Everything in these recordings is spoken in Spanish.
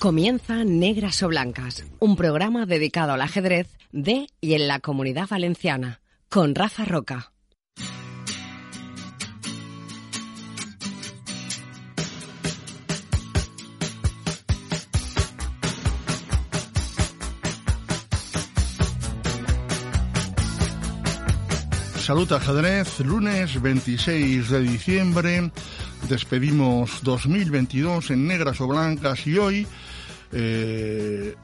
Comienza Negras o Blancas, un programa dedicado al ajedrez de y en la comunidad valenciana, con Rafa Roca. Salud Ajedrez, lunes 26 de diciembre. Despedimos 2022 en negras o blancas y hoy eh,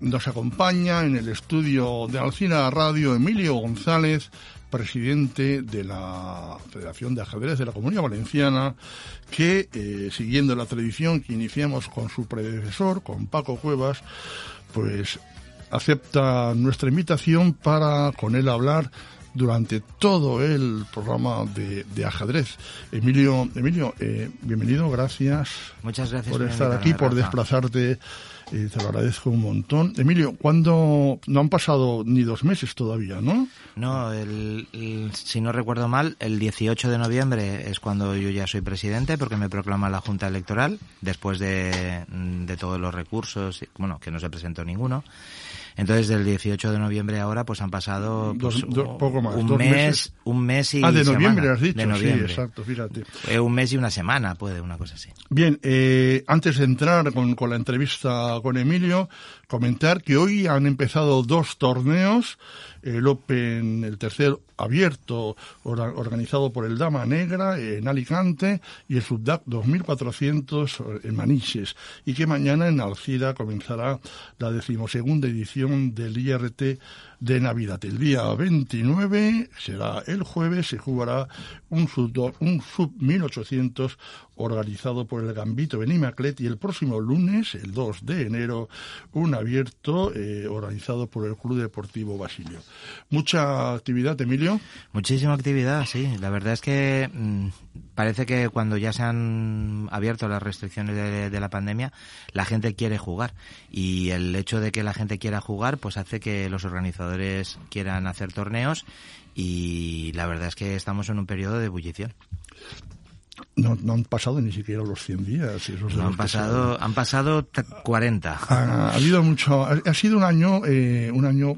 nos acompaña en el estudio de Alcina Radio Emilio González, presidente de la Federación de Ajedrez de la Comunidad Valenciana, que, eh, siguiendo la tradición que iniciamos con su predecesor, con Paco Cuevas, pues acepta nuestra invitación para con él hablar durante todo el programa de, ajedrez. Emilio, Emilio eh, bienvenido, gracias. Muchas gracias por estar aquí, por desplazarte. Eh, te lo agradezco un montón. Emilio, ¿cuándo? No han pasado ni dos meses todavía, ¿no? No, si no recuerdo mal, el 18 de noviembre es cuando yo ya soy presidente, porque me proclama la Junta Electoral, después de, de todos los recursos, bueno, que no se presentó ninguno. Entonces, del 18 de noviembre ahora, pues han pasado pues, poco más, un mes, un mes y Ah, de noviembre has dicho, sí, exacto, fíjate. Eh, un mes y una semana, puede, una cosa así. Bien, eh, antes de entrar con, con la entrevista con Emilio, comentar que hoy han empezado dos torneos el Open, el tercer abierto organizado por el Dama Negra en Alicante y el Subdac 2400 en Manises y que mañana en Alcira comenzará la decimosegunda edición del IRT de Navidad. El día 29 será el jueves, se jugará un sub, un sub 1800 organizado por el Gambito Benimaclet y el próximo lunes, el 2 de enero, un abierto eh, organizado por el Club Deportivo Basilio. Mucha actividad, Emilio. Muchísima actividad, sí. La verdad es que mm, parece que cuando ya se han abierto las restricciones de, de, la pandemia, la gente quiere jugar. Y el hecho de que la gente quiera jugar, pues hace que los organizadores quieran hacer torneos y la verdad es que estamos en un periodo de ebullición. No, no, han pasado ni siquiera los 100 días. no han pasado, han pasado 40. Ha, ha, habido mucho, ha, sido un año, eh, un año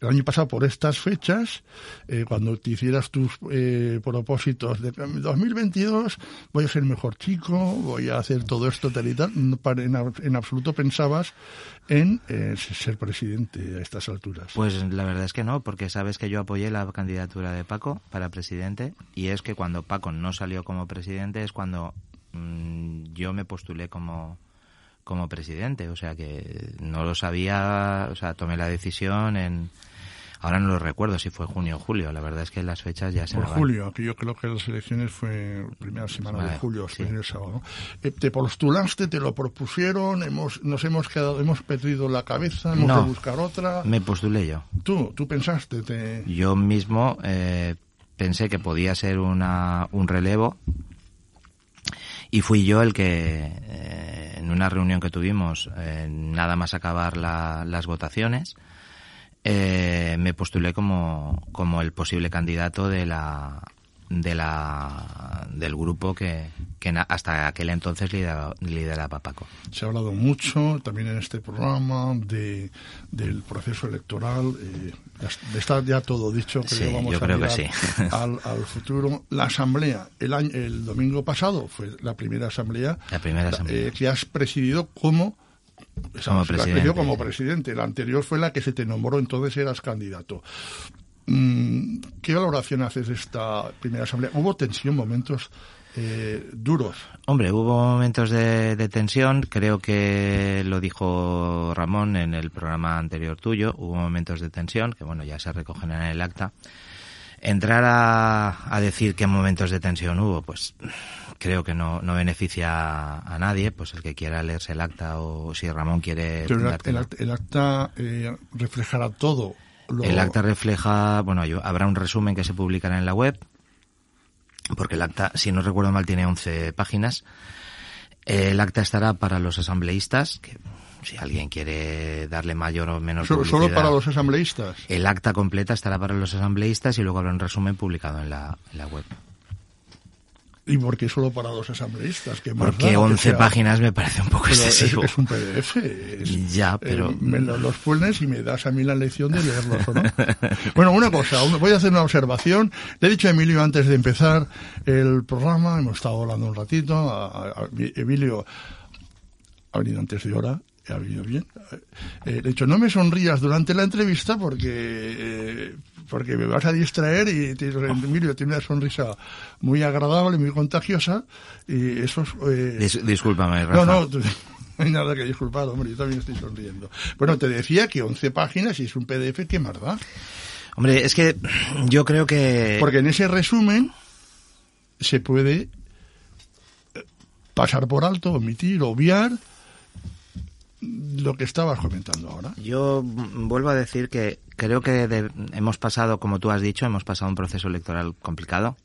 el año pasado por estas fechas, eh, cuando te hicieras tus eh, propósitos de 2022 voy a ser mejor chico, voy a hacer todo esto tal y tal, en, en absoluto pensabas en eh, ser presidente a estas alturas. Pues la verdad es que no, porque sabes que yo apoyé la candidatura de Paco para presidente y es que cuando Paco no salió como presidente es cuando mmm, yo me postulé como como presidente, o sea que no lo sabía, o sea, tomé la decisión en Ahora no lo recuerdo si fue junio o julio. La verdad es que las fechas ya se Por julio, que yo creo que las elecciones fue primera semana de julio, sí. el sábado. Eh, ¿Te postulaste, te lo propusieron, hemos, nos hemos quedado, hemos perdido la cabeza, hemos no, de buscar otra? Me postulé yo. ¿Tú? ¿Tú pensaste? Te... Yo mismo eh, pensé que podía ser una, un relevo y fui yo el que eh, en una reunión que tuvimos, eh, nada más acabar la, las votaciones, eh, me postulé como, como el posible candidato de la de la del grupo que, que hasta aquel entonces lideraba, lideraba Paco. Se ha hablado mucho también en este programa de, del proceso electoral. Eh, está ya todo dicho, creo, sí, vamos yo a creo que sí. al, al, futuro. La asamblea, el, año, el domingo pasado fue la primera asamblea, la primera asamblea. Eh, que has presidido como como presidente. como presidente. La anterior fue la que se te nombró, entonces eras candidato. ¿Qué valoración haces de esta primera asamblea? ¿Hubo tensión, momentos eh, duros? Hombre, hubo momentos de, de, tensión, creo que lo dijo Ramón en el programa anterior tuyo, hubo momentos de tensión, que bueno, ya se recogen en el acta. Entrar a, a decir qué momentos de tensión hubo, pues creo que no, no beneficia a nadie, pues el que quiera leerse el acta o si Ramón quiere... Pero el, acta, el acta, el acta eh, reflejará todo. El acta refleja, bueno, habrá un resumen que se publicará en la web, porque el acta, si no recuerdo mal, tiene 11 páginas. El acta estará para los asambleístas, que si alguien quiere darle mayor o menos ¿Solo, publicidad, ¿Solo para los asambleístas? El acta completa estará para los asambleístas y luego habrá un resumen publicado en la, en la web. ¿Y por qué solo para los asambleístas? ¿Qué más Porque da? 11 Que sea- páginas me parece un poco pero es, excesivo. es un PDF. es- Ya, pero- eh, me lo- los pones y me das a mí la lección de leerlos, ¿o no? bueno, una cosa, voy a hacer una observación. Le he dicho a Emilio antes de empezar el programa, hemos estado hablando un ratito, a- a- a- Emilio ha venido antes de hora, ha venido bien. Eh, de hecho, no me sonrías durante la entrevista porque eh, porque me vas a distraer y te- Emilio tiene una sonrisa muy agradable, muy contagiosa y eso es... eh, Dis- discúlpame, no, Rafa. no, no hay nada que disculpar, hombre, yo también estoy sonriendo. Bueno, te decía que 11 páginas y es un PDF, ¿qué más da? Hombre, es que yo creo que... Porque en ese resumen se puede eh, pasar por alto, omitir, obviar lo que estabas comentando ahora. Yo vuelvo a decir que creo que de- hemos pasado, como tú has dicho, hemos pasado un proceso electoral complicado.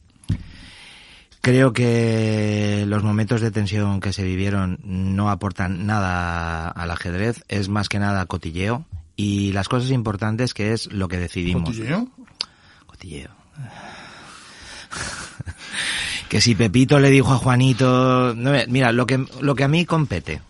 Creo que los momentos de tensión que se vivieron no aportan nada al ajedrez, es más que nada cotilleo y las cosas importantes que es lo que decidimos. ¿Cotilleo? Cotilleo. que si Pepito le dijo a Juanito, no, mira, lo que lo que a mí compete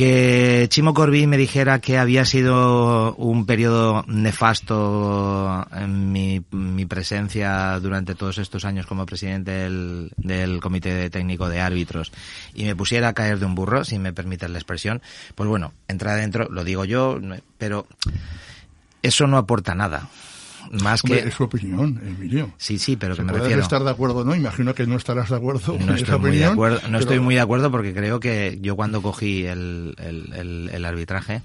que Chimo Corbí me dijera que había sido un periodo nefasto en mi, presencia durante todos estos años como presidente del, Comité Técnico de Árbitros y me pusiera a caer de un burro, si me permiten la expresión, pues bueno, entra adentro, lo digo yo, pero eso no aporta nada. Más Hombre, que... es su opinión, Emilio. Sí, sí, pero que me Puedes refiero... estar de acuerdo no, imagino que no estarás de acuerdo con No esa estoy, muy de acuerdo, no pero- estoy muy de acuerdo porque creo que yo cuando cogí el, el- el- el arbitraje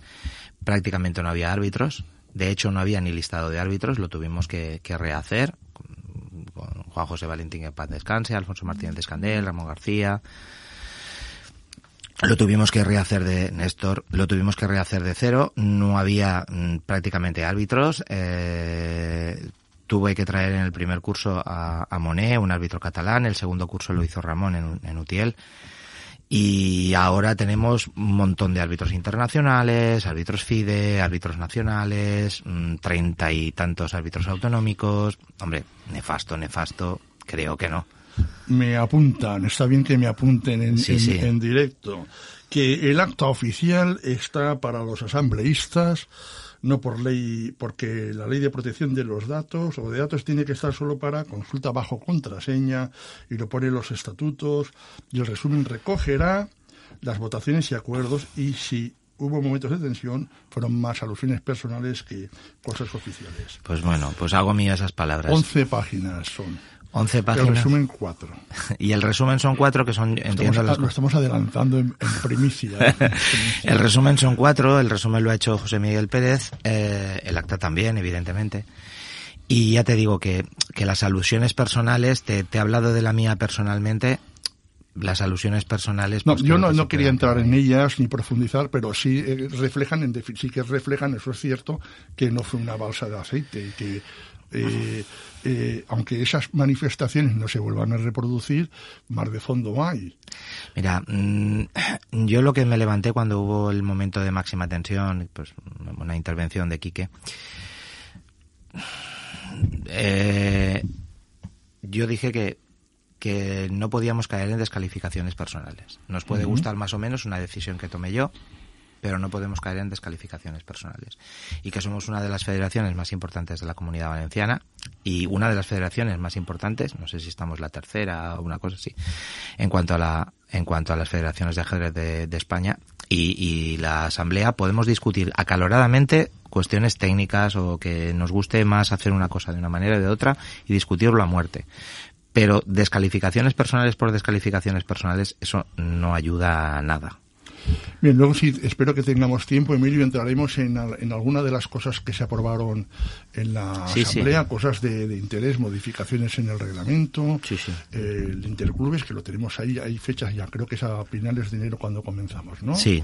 prácticamente no había árbitros. De hecho, no había ni listado de árbitros, lo tuvimos que, que rehacer con, Juan José Valentín que paz descanse, Alfonso Martínez Escandel, Ramón García. Lo tuvimos que rehacer de Néstor, lo tuvimos que rehacer de cero. No había mm, prácticamente árbitros. eh, tuve que traer en el primer curso a, a Monet, un árbitro catalán. El segundo curso lo hizo Ramón en, en Utiel. Y ahora tenemos un montón de árbitros internacionales, árbitros FIDE, árbitros nacionales, mm, treinta y tantos árbitros autonómicos. Hombre, nefasto, nefasto, creo que no. Me apuntan, está bien que me apunten en, Sí, en- sí. en directo, que el acta oficial está para los asambleístas, no por ley, porque la ley de protección de los datos o de datos tiene que estar solo para consulta bajo contraseña y lo pone los estatutos y el resumen recogerá las votaciones y acuerdos y si hubo momentos de tensión fueron más alusiones personales que cosas oficiales. Pues bueno, pues hago mío esas palabras. 11 páginas son. 11 El páginas. resumen 4. Y el resumen son cuatro que son, entiendo, Estamos, las lo estamos adelantando en, en primicia. ¿eh? En primicia. El resumen son cuatro, el resumen lo ha hecho José Miguel Pérez, eh, el acta también, evidentemente. Y ya te digo que, que las alusiones personales, te, te he hablado de la mía personalmente, las alusiones personales... No, pues yo no, que no quería entrar en ellas ni profundizar, pero sí eh, reflejan, en sí que reflejan, eso es cierto, que no fue una balsa de aceite y que eh, eh, aunque esas manifestaciones no se vuelvan a reproducir, más de fondo hay. Mira, mm, yo lo que me levanté cuando hubo el momento de máxima tensión, pues una intervención de Quique, eh, yo dije que, que no podíamos caer en descalificaciones personales. Nos puede gustar más o menos una decisión que tomé yo, pero no podemos caer en descalificaciones personales. Y que somos una de las federaciones más importantes de la comunidad valenciana y una de las federaciones más importantes, no sé si estamos la tercera o una cosa así, en cuanto a la en cuanto a las federaciones de ajedrez de, España y, y la asamblea podemos discutir acaloradamente cuestiones técnicas o que nos guste más hacer una cosa de una manera o de otra y discutirlo a muerte. Pero descalificaciones personales por descalificaciones personales, eso no ayuda a nada. Bien, luego sí, espero que tengamos tiempo, Emilio, entraremos en, en alguna de las cosas que se aprobaron en la Sí, sí. Asamblea, cosas de, de interés, modificaciones en el reglamento, Sí, eh, el Interclubes, que lo tenemos ahí, hay fechas ya, creo que es a finales de enero cuando comenzamos, ¿no? Sí,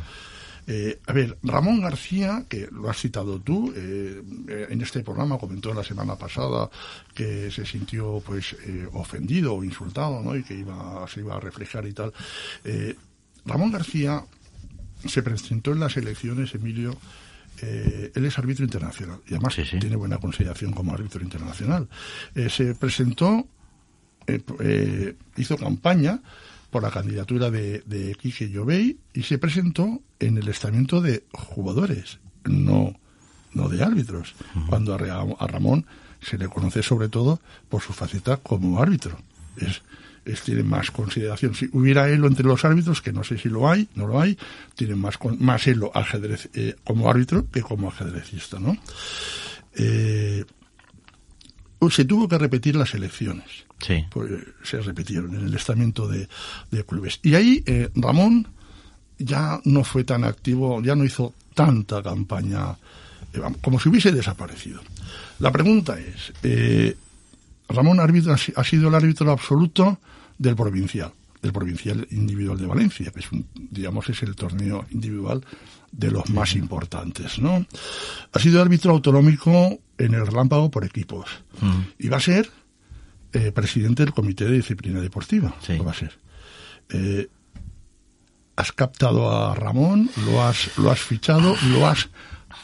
Eh, a ver, Ramón García, que lo has citado tú, eh, eh, en este programa comentó la semana pasada que se sintió pues eh, ofendido o insultado, ¿no? Y que iba, se iba a reflejar y tal. Eh, Ramón García se presentó en las elecciones, Emilio, eh, él es árbitro internacional y además Sí, sí. tiene buena consideración como árbitro internacional. Eh, se presentó hizo campaña por la candidatura de, de Quique Llovey y se presentó en el estamento de jugadores, no, no de árbitros, cuando a, Ramón se le conoce sobre todo por su faceta como árbitro. Es, es, tiene más consideración. Si hubiera él entre los árbitros, que no sé si lo hay, no lo hay, tiene más, más elo ajedrez, eh, como árbitro que como ajedrecista, ¿no? Eh, se tuvo que repetir las elecciones. Sí. Pues, se repitieron en el estamento de, de clubes. Y ahí eh, Ramón ya no fue tan activo, ya no hizo tanta campaña, eh, como si hubiese desaparecido. La pregunta es, eh, Ramón árbitro, ha sido el árbitro absoluto del provincial, del provincial individual de Valencia, que es un, digamos es el torneo individual de los más importantes, ¿no? Ha sido árbitro autonómico en el relámpago por equipos mm. y va a ser eh, presidente del comité de disciplina deportiva, lo va a ser. Eh, has captado a Ramón, lo has, lo has fichado, lo has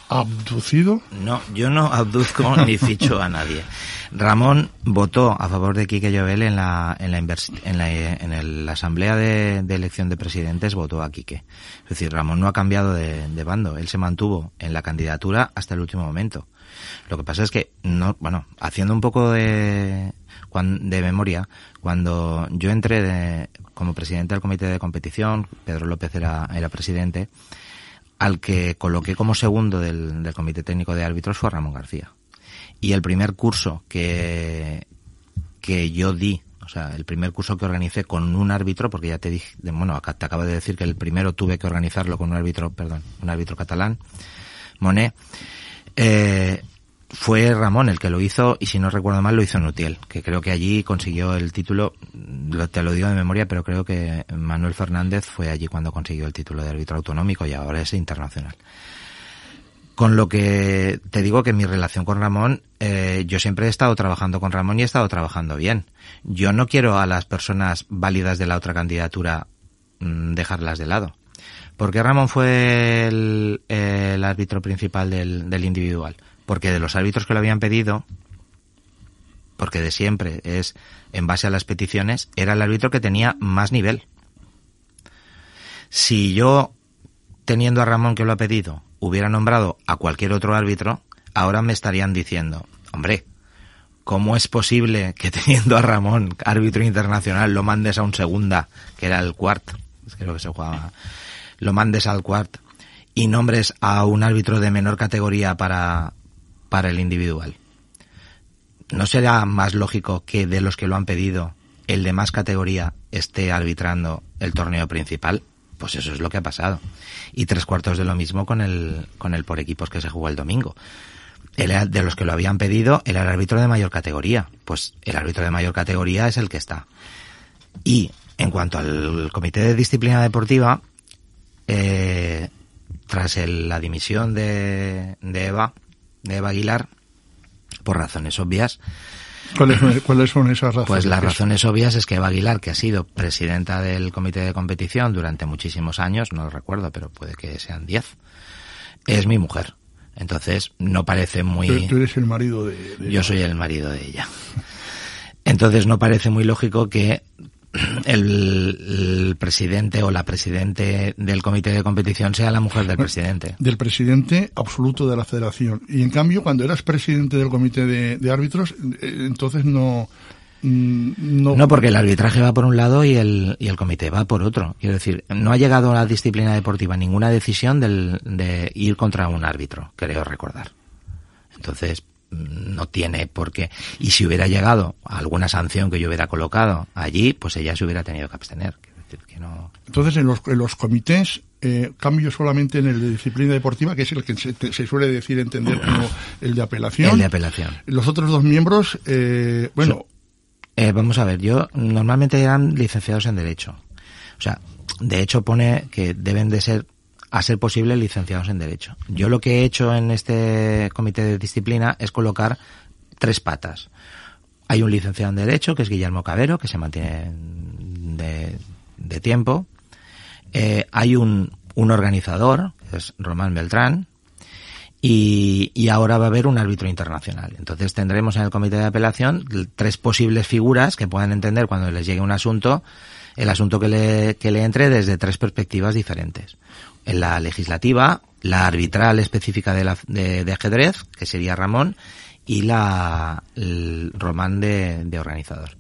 abducido. No, yo no abduzco ni ficho a nadie. Ramón votó a favor de Quique Llobel en la, en la, en la, en la asamblea de, elección de presidentes, votó a Quique. Es decir, Ramón no ha cambiado de, de, bando, él se mantuvo en la candidatura hasta el último momento. Lo que pasa es que, no, bueno, haciendo un poco de, de memoria, cuando yo entré de, como presidente del comité de competición, Pedro López era, era presidente, al que coloqué como segundo del, del comité técnico de árbitros fue Ramón García. Y el primer curso que, que yo di, o sea, el primer curso que organicé con un árbitro, porque ya te dije, bueno, acá te acabo de decir que el primero tuve que organizarlo con un árbitro, perdón, un árbitro catalán, Monet, eh, fue Ramón el que lo hizo y si no recuerdo mal lo hizo Nutiel, que creo que allí consiguió el título, te lo digo de memoria, pero creo que Manuel Fernández fue allí cuando consiguió el título de árbitro autonómico y ahora es internacional. Con lo que te digo que mi relación con Ramón, eh, yo siempre he estado trabajando con Ramón y he estado trabajando bien. Yo no quiero a las personas válidas de la otra candidatura mm, dejarlas de lado. Porque Ramón fue el, árbitro principal del, del individual porque de los árbitros que lo habían pedido, porque de siempre es en base a las peticiones, era el árbitro que tenía más nivel. Si yo, teniendo a Ramón que lo ha pedido, hubiera nombrado a cualquier otro árbitro, ahora me estarían diciendo, hombre, ¿cómo es posible que teniendo a Ramón, árbitro internacional, lo mandes a un segunda, que era el cuart, es que lo que se jugaba, lo mandes al cuart, y nombres a un árbitro de menor categoría para, para el individual. ¿No será más lógico que de los que lo han pedido, el de más categoría esté arbitrando el torneo principal? Pues eso es lo que ha pasado. Y tres cuartos de lo mismo con el, con el por equipos que se jugó el domingo. El, de los que lo habían pedido, el árbitro de mayor categoría. Pues el árbitro de mayor categoría es el que está. Y en cuanto al comité de disciplina deportiva, eh, tras la dimisión de, de Eva, de Eva Aguilar, por razones obvias. ¿Cuáles, son esas razones? Pues las razones obvias es que Eva Aguilar, que ha sido presidenta del comité de competición durante muchísimos años, no lo recuerdo, pero puede que sean diez, es mi mujer. Entonces, no parece muy... tú eres el marido de, Yo soy el marido de ella. Entonces, no parece muy lógico que el, presidente o la presidente del comité de competición sea la mujer del presidente. Del presidente absoluto de la federación. Y en cambio, cuando eras presidente del comité de, árbitros, eh, entonces no, mm, no... No, porque el arbitraje va por un lado y el, y el comité va por otro. Quiero decir, no ha llegado a la disciplina deportiva ninguna decisión del, de ir contra un árbitro, creo recordar. Entonces, no tiene por qué. Y si hubiera llegado a alguna sanción que yo hubiera colocado allí, pues ella se hubiera tenido que abstener. Entonces, en los, en los comités, eh, cambio solamente en el de disciplina deportiva, que es el que se, suele decir entender como el de apelación. El de apelación. Los otros dos miembros, eh, bueno. Eh, vamos a ver, yo normalmente eran licenciados en Derecho. O sea, de hecho pone que deben de ser a ser posible licenciados en Derecho. Yo lo que he hecho en este comité de disciplina es colocar tres patas. Hay un licenciado en Derecho, que es Guillermo Cabero, que se mantiene de, tiempo. Eh, hay un, un organizador, que es Román Beltrán. y, ahora va a haber un árbitro internacional. Entonces tendremos en el comité de apelación tres posibles figuras que puedan entender cuando les llegue un asunto, el asunto que le, que le entre desde tres perspectivas diferentes. En la legislativa, la arbitral específica de, la, de, de ajedrez, que sería Ramón, y la el Román de, de organizador.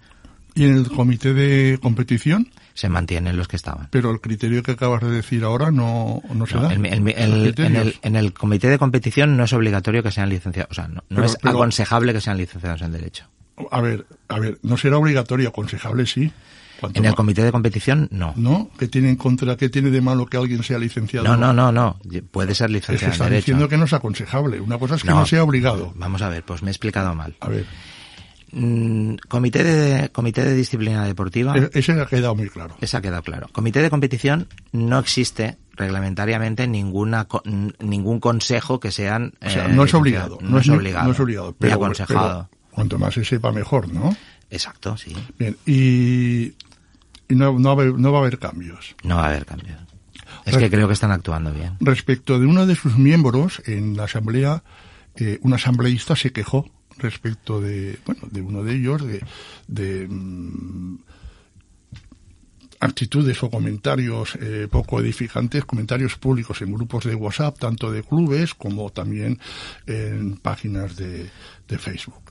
¿Y en el comité de competición? se mantienen los que estaban. Pero el criterio que acabas de decir ahora no, no se da. el- el- el- en, el, en el comité de competición no es obligatorio que sean licenciados, o sea, no, no Pero- es pero- aconsejable que sean licenciados en Derecho. A ver, a ver, no será obligatorio, aconsejable sí. En el comité de competición, no. ¿No? ¿Qué tiene en contra, qué tiene de malo que alguien sea licenciado? No, no, no, no. Puede ser licenciado en está Derecho. diciendo que no es aconsejable. Una cosa es que no, No. sea obligado. Vamos a ver, pues me he explicado mal. A ver, Mm, comité de comité de disciplina deportiva. e- ese ha quedado muy claro. Esa ha quedado claro. Comité de competición no existe reglamentariamente ninguna ningún consejo que sean O sea, eh, no es obligado. No, es obligado. No es obligado. Pero, aconsejado. pero cuanto más se sepa, mejor, ¿no? Exacto, sí. Bien, y, y no, no, va a haber, no va a haber cambios. No va a haber cambios. Es Res- que creo que están actuando bien. Respecto de uno de sus miembros en la asamblea, eh, un asambleísta se quejó respecto de, bueno, de uno de ellos, de, de mm, actitudes o comentarios eh, poco edificantes, comentarios públicos en grupos de WhatsApp, tanto de clubes como también en páginas de, de Facebook.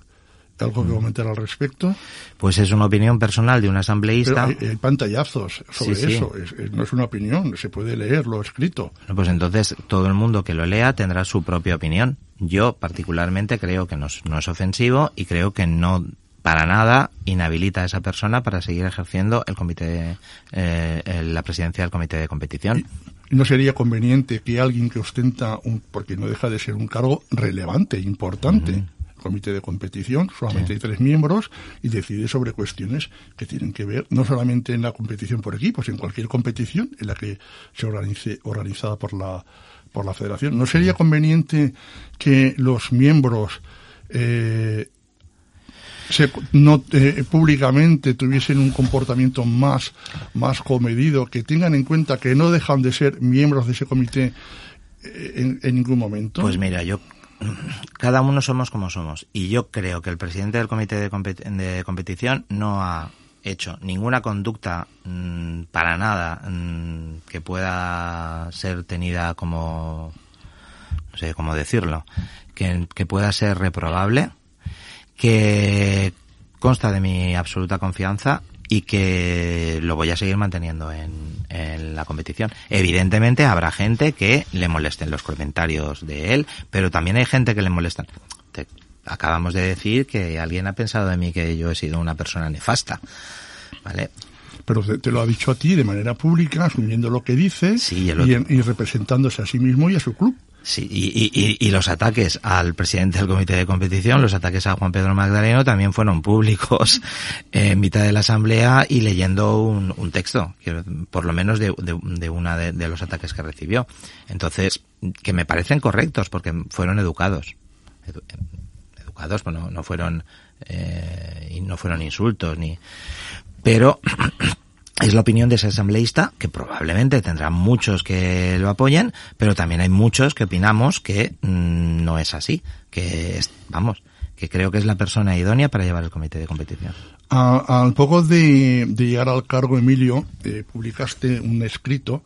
¿Algo que comentar al respecto? Pues es una opinión personal de un Pero asambleísta. hay, hay pantallazos sobre Sí, sí. eso. Es- es- no es una opinión, se puede leer lo escrito. Bueno, pues entonces todo el mundo que lo lea tendrá su propia opinión. Yo particularmente creo que no es, no es ofensivo y creo que no para nada inhabilita a esa persona para seguir ejerciendo el comité, de- eh, la presidencia del comité de competición. ¿No sería conveniente que alguien que ostenta, un, porque no deja de ser un cargo relevante, importante, comité de competición, solamente hay tres miembros, y decide sobre cuestiones que tienen que ver no solamente en la competición por equipos, en cualquier competición en la que se organice, organizada por la, por la federación? ¿No sería conveniente que los miembros eh, se, no eh, públicamente tuviesen un comportamiento más más comedido, que tengan en cuenta que no dejan de ser miembros de ese comité eh, en, en ningún momento. Pues mira, yo cada uno somos como somos. Y yo creo que el presidente del comité de, compet- de competición no ha hecho ninguna conducta mm, para nada mm, que pueda ser tenida como no sé cómo decirlo que, que pueda ser reprobable que consta de mi absoluta confianza y que lo voy a seguir manteniendo en, en la competición. Evidentemente habrá gente que le molesten los comentarios de él, pero también hay gente que le molestan. Te- acabamos de decir que alguien ha pensado de mí que yo he sido una persona nefasta. ¿Vale? Pero te, lo ha dicho a ti de manera pública, asumiendo lo que dice Sí, y representándose a sí mismo y a su club. Sí, y, y- y- los ataques al presidente del comité de competición, los ataques a Juan Pedro Magdaleno también fueron públicos en mitad de la asamblea y leyendo un, un texto, por lo menos de, de, de una de, los ataques que recibió. Entonces, que me parecen correctos porque fueron educados. Edu- educados, pues no, fueron eh, no fueron insultos ni pero es la opinión de ese asambleísta que probablemente tendrá muchos que lo apoyen, pero también hay muchos que opinamos que mm, no es así, que es, vamos, que creo que es la persona idónea para llevar el comité de competición. Al poco de, llegar al cargo, Emilio, eh, publicaste un escrito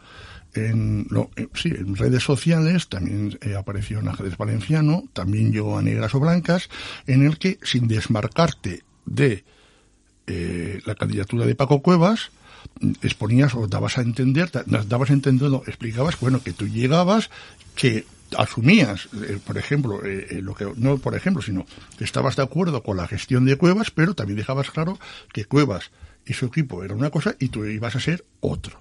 en, no, eh, sí, en redes sociales, también eh, apareció en Ajedrez Valenciano, también llegó a Negras o Blancas, en el que, sin desmarcarte de eh, la candidatura de Paco Cuevas, exponías o dabas a entender, da- dabas a entender, no, explicabas, bueno, que tú llegabas, que asumías, eh, por ejemplo, eh, eh, lo que no por ejemplo, sino que estabas de acuerdo con la gestión de Cuevas, pero también dejabas claro que Cuevas y su equipo era una cosa y tú ibas a ser otro.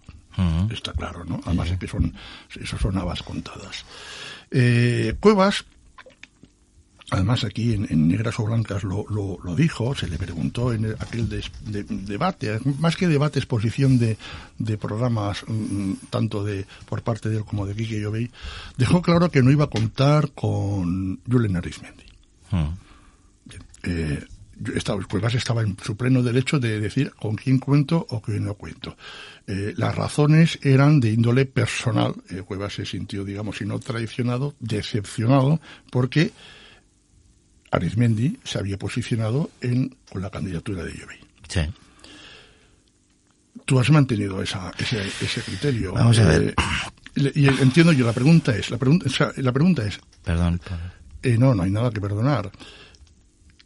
Está claro, ¿no? Además es que son, eso son habas contadas. Cuevas, además aquí en, en Negras o Blancas lo, lo, lo dijo, se le preguntó en el- aquel des- de- debate, más que debate, exposición de, de programas, mm, tanto de por parte de él como de Quique Llovey, dejó claro que no iba a contar con Julen Arizmendi. Mm. Eh, yo estaba, Cuevas estaba en su pleno derecho de decir con quién cuento o quién no cuento. Eh, las razones eran de índole personal. Eh, Cuevas se sintió, digamos, si no traicionado, decepcionado, porque Arizmendi se había posicionado en, con la candidatura de Llobey. Sí. Tú has mantenido esa, ese, ese criterio. Vamos a ver. Eh, y entiendo yo, la pregunta es, la pregunta, o sea, la pregunta es, Perdón. eh, no, no hay nada que perdonar.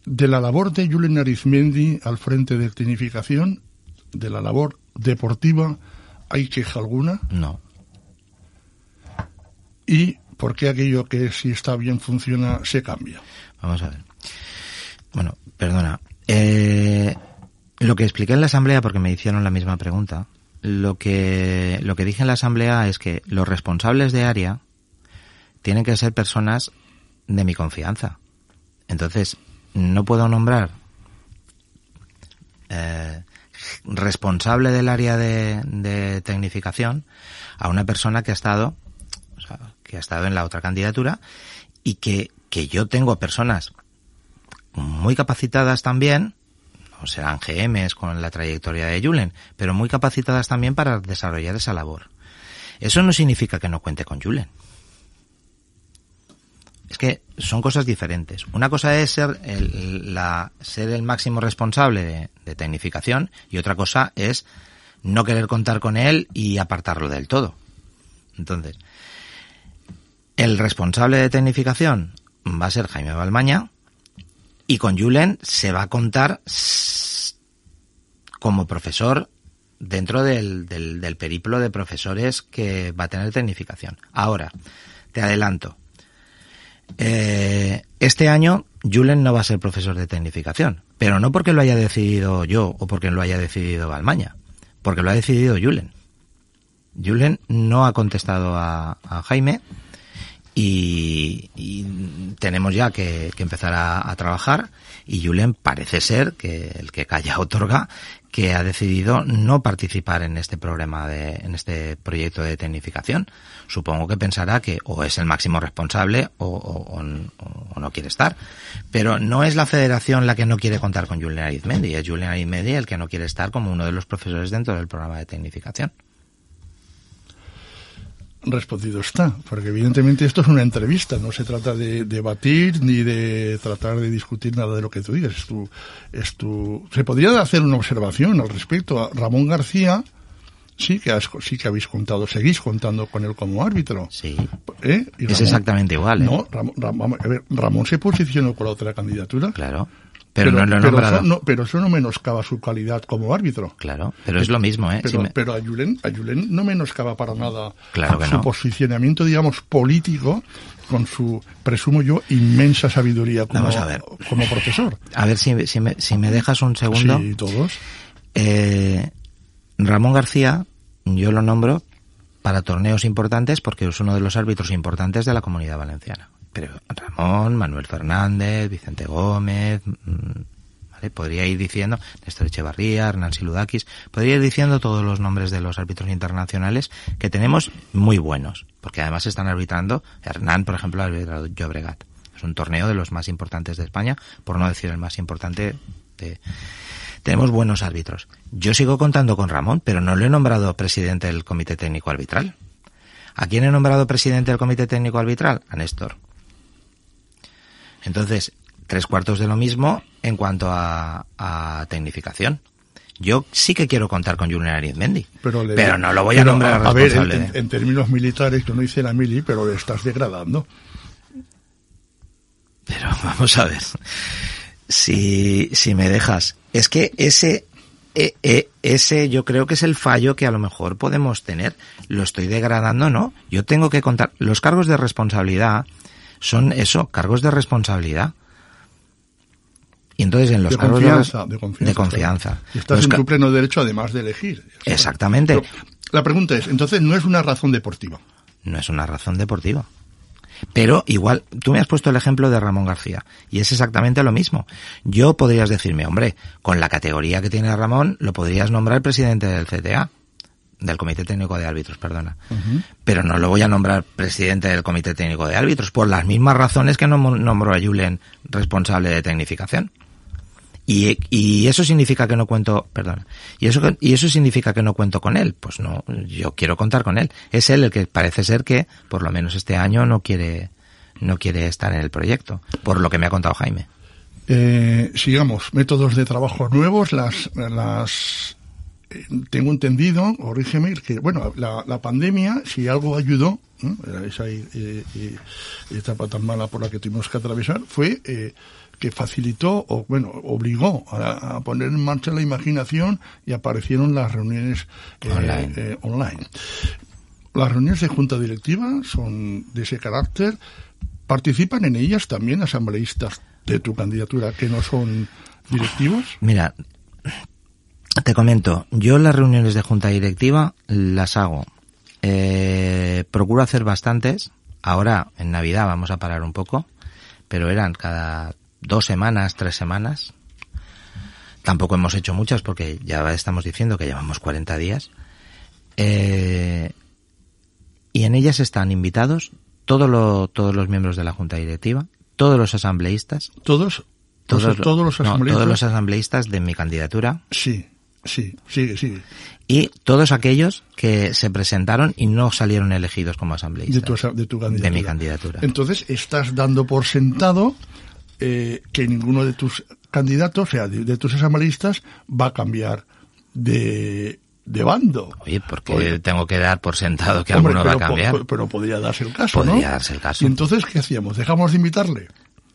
De la labor de Julen Arizmendi al frente de tecnificación, de la labor deportiva, ¿hay queja alguna? No. ¿Y por qué aquello que si está bien funciona se cambia? Vamos a ver. Bueno, perdona. Eh, lo que expliqué en la asamblea, porque me hicieron la misma pregunta, lo que, lo que dije en la asamblea es que los responsables de área tienen que ser personas de mi confianza. Entonces, no puedo nombrar eh, responsable del área de, de tecnificación a una persona que ha estado, o sea, que ha estado en la otra candidatura y que, que yo tengo personas muy capacitadas también, o serán GMs con la trayectoria de Julen, pero muy capacitadas también para desarrollar esa labor. Eso no significa que no cuente con Julen. Es que son cosas diferentes. Una cosa es ser el, la, ser el máximo responsable de, de tecnificación y otra cosa es no querer contar con él y apartarlo del todo. Entonces, el responsable de tecnificación va a ser Jaime Balmaña y con Julen se va a contar como profesor dentro del, del, del periplo de profesores que va a tener tecnificación. Ahora, te adelanto. Eh, este año Julen no va a ser profesor de tecnificación, pero no porque lo haya decidido yo o porque lo haya decidido Balmaña, porque lo ha decidido Julen. Julen no ha contestado a Jaime y, tenemos ya que, que empezar a, trabajar y Julen parece ser que el que calla otorga que ha decidido no participar en este programa de, en este proyecto de tecnificación. Supongo que pensará que o es el máximo responsable o no quiere estar. Pero no es la federación la que no quiere contar con Julian Arizmendi, es Julian Arizmendi el que no quiere estar como uno de los profesores dentro del programa de tecnificación. Respondido está, porque evidentemente esto es una entrevista, no se trata de debatir ni de tratar de discutir nada de lo que tú digas. Es tu, es tu... Se podría hacer una observación al respecto a Ramón García, sí que, has- sí que habéis contado, seguís contando con él como árbitro. Sí. ¿Eh? Y Es exactamente igual, ¿eh? No, Ramón, Ramón- a ver, Ramón se posicionó con la otra candidatura. Claro. Pero, no lo he pero nombrado. eso no, pero eso no menoscaba su calidad como árbitro. Claro, pero es lo mismo, ¿eh? Pero, Si me- pero a Julen, a Julen no menoscaba para nada Claro su no. posicionamiento, digamos, político, con su, presumo yo, inmensa sabiduría como, Vamos a ver. como profesor. A ver si, si, me, si me dejas un segundo. Sí, todos. Eh, Ramón García, yo lo nombro para torneos importantes porque es uno de los árbitros importantes de la comunidad valenciana. Pero Ramón, Manuel Fernández, Vicente Gómez, mm, ¿vale? podría ir diciendo, Néstor Echevarría, Hernán Siludakis, podría ir diciendo todos los nombres de los árbitros internacionales que tenemos muy buenos, porque además están arbitrando, Hernán, por ejemplo, ha arbitrado Llobregat. Es un torneo de los más importantes de España, por no decir el más importante de, tenemos buenos árbitros. Yo sigo contando con Ramón, pero no lo he nombrado presidente del Comité Técnico Arbitral. ¿A quién he nombrado presidente del Comité Técnico Arbitral? A Néstor. Entonces, tres cuartos de lo mismo en cuanto a, a tecnificación. Yo sí que quiero contar con Julián Arizmendi, Pero, le- pero no lo voy a nombrar a, ver, en, responsable. en- de- en términos militares, yo no hice la mili, pero le estás degradando. Pero vamos a ver. Si, si me dejas. Es que ese, eh, eh, ese yo creo que es el fallo que a lo mejor podemos tener. Lo estoy degradando, ¿no? Yo tengo que contar. Los cargos de responsabilidad son eso, cargos de responsabilidad. Y entonces en los De cargos confianza, de, de confianza. de confianza. estás Los en tu pleno derecho, además de elegir. Exactamente. La pregunta es, entonces, no es una razón deportiva. no es una razón deportiva. Pero igual, tú me has puesto el ejemplo de Ramón García y es exactamente lo mismo. Yo podrías decirme, hombre, con la categoría que tiene Ramón, lo podrías nombrar presidente del CTA, del Comité Técnico de Árbitros, perdona. Pero no lo voy a nombrar presidente del Comité Técnico de Árbitros por las mismas razones que no nombró a Julen responsable de tecnificación. Y, y eso significa que no cuento, perdón, y eso, y eso significa que no cuento con él. Pues no, yo quiero contar con él. Es él el que parece ser que, por lo menos este año, no quiere, no quiere estar en el proyecto, por lo que me ha contado Jaime. Eh, sigamos, métodos de trabajo nuevos, las, las tengo entendido, corrígeme, que bueno, la, la pandemia, si algo ayudó, ¿no? esa eh, eh, etapa tan mala por la que tuvimos que atravesar, fue eh, que facilitó o bueno obligó a, a, poner en marcha la imaginación y aparecieron las reuniones Online. online. Las reuniones de junta directiva son de ese carácter. ¿Participan en ellas también asambleístas de tu candidatura que no son directivos? Mira, te comento, yo las reuniones de junta directiva las hago. Eh, procuro hacer bastantes. Ahora, en Navidad, vamos a parar un poco, pero eran cada dos semanas, tres semanas. Tampoco hemos hecho muchas porque ya estamos diciendo que llevamos 40 días. Eh, y en ellas están invitados todo lo- todos los miembros de la junta directiva, todos los asambleístas, Todos, todos, todos los no, asambleístas. todos los asambleístas de mi candidatura Sí, sí, sigue, sigue. y todos aquellos que se presentaron y no salieron elegidos como De asambleístas tu, asa- de tu candidatura. de mi candidatura. Entonces, estás dando por sentado eh, que ninguno de tus candidatos, o sea, de, de tus asambleístas, va a cambiar de, de bando. Oye, porque Oye. tengo que dar por sentado que Hombre, alguno va a cambiar. po- pero podría darse el caso, Podría ¿no? darse el caso. Y entonces, ¿qué hacíamos? ¿Dejamos de invitarle?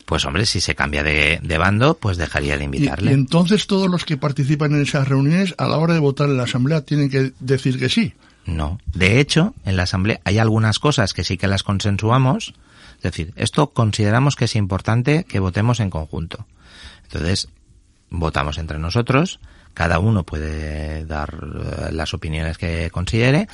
Pues hombre, si se cambia de, de bando, pues dejaría de invitarle. y entonces todos los que participan en esas reuniones, a la hora de votar en la asamblea, tienen que decir que sí. No. De hecho, en la asamblea hay algunas cosas que sí que las consensuamos. Es decir, esto consideramos que es importante que votemos en conjunto. Entonces, votamos entre nosotros, cada uno puede dar eh, las opiniones que considere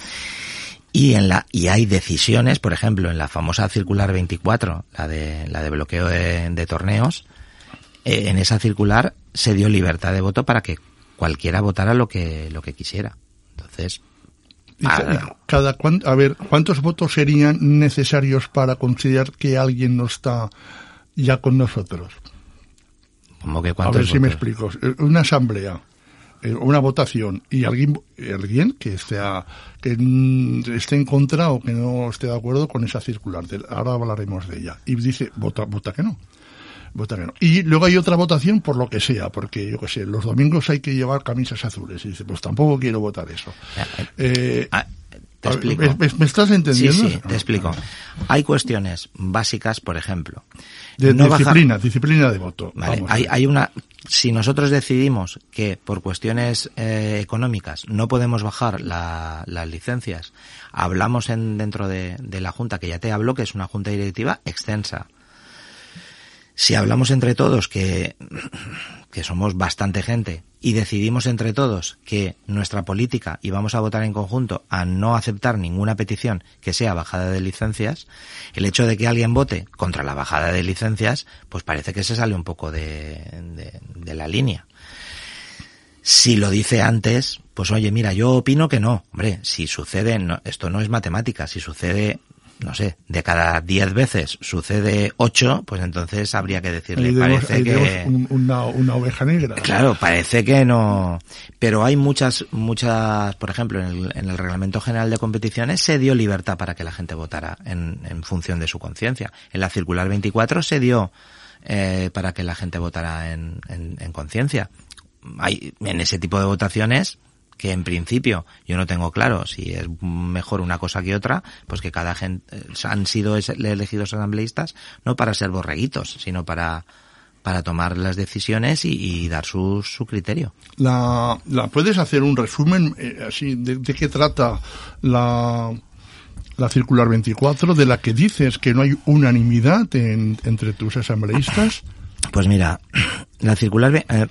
y en la y hay decisiones, por ejemplo, en la famosa circular 24, la de la de bloqueo de, de torneos, eh, en esa circular se dio libertad de voto para que cualquiera votara lo que lo que quisiera. Entonces, Y Ah, cada a ver, ¿cuántos votos serían necesarios para considerar que alguien no está ya con nosotros? como que A ver si me explico. Eh, Una asamblea, eh, una votación y alguien, alguien que sea que esté en contra o que no esté de acuerdo con esa circular. ahora hablaremos de ella. Y dice, vota, vota que no. Vota que no. Y luego hay otra votación por lo que sea, porque yo qué sé, los domingos hay que llevar camisas azules. Y dice, pues tampoco quiero votar eso. Eh, Ah, te explico. ¿me, me estás Sí, entendiendo? sí, te explico. Hay cuestiones básicas, por ejemplo. De no disciplina, disciplina de voto. Vale, hay, hay una. Si nosotros decidimos que por cuestiones eh, económicas no podemos bajar la- las licencias, hablamos en, dentro de, de la junta que ya te hablo, que es una junta directiva extensa. Si hablamos entre todos que, que somos bastante gente y decidimos entre todos que nuestra política y vamos a votar en conjunto a no aceptar ninguna petición que sea bajada de licencias, el hecho de que alguien vote contra la bajada de licencias, pues parece que se sale un poco de, de, la línea. Si lo dice antes, pues oye, mira, yo opino que no. Hombre, si sucede, no, esto no es matemática, si sucede, no sé, de cada 10 veces sucede 8, pues entonces habría que decirle, Ahí parece ahí que... un- una, una oveja negra. Claro, parece que no. Pero hay muchas, muchas, por ejemplo, en el, en el Reglamento General de Competiciones se dio libertad para que la gente votara en, en función de su conciencia. En la Circular 24 se dio eh, para que la gente votara en, en conciencia. Hay en ese tipo de votaciones que en principio yo no tengo claro si es mejor una cosa que otra, pues que cada gente han sido elegidos asambleístas no para ser borreguitos, sino para para tomar las decisiones y, y dar su, su criterio. La, la puedes hacer un resumen eh, así de, de qué trata la la circular 24 de la que dices que no hay unanimidad en- entre tus asambleístas. Pues mira, la circular, eh,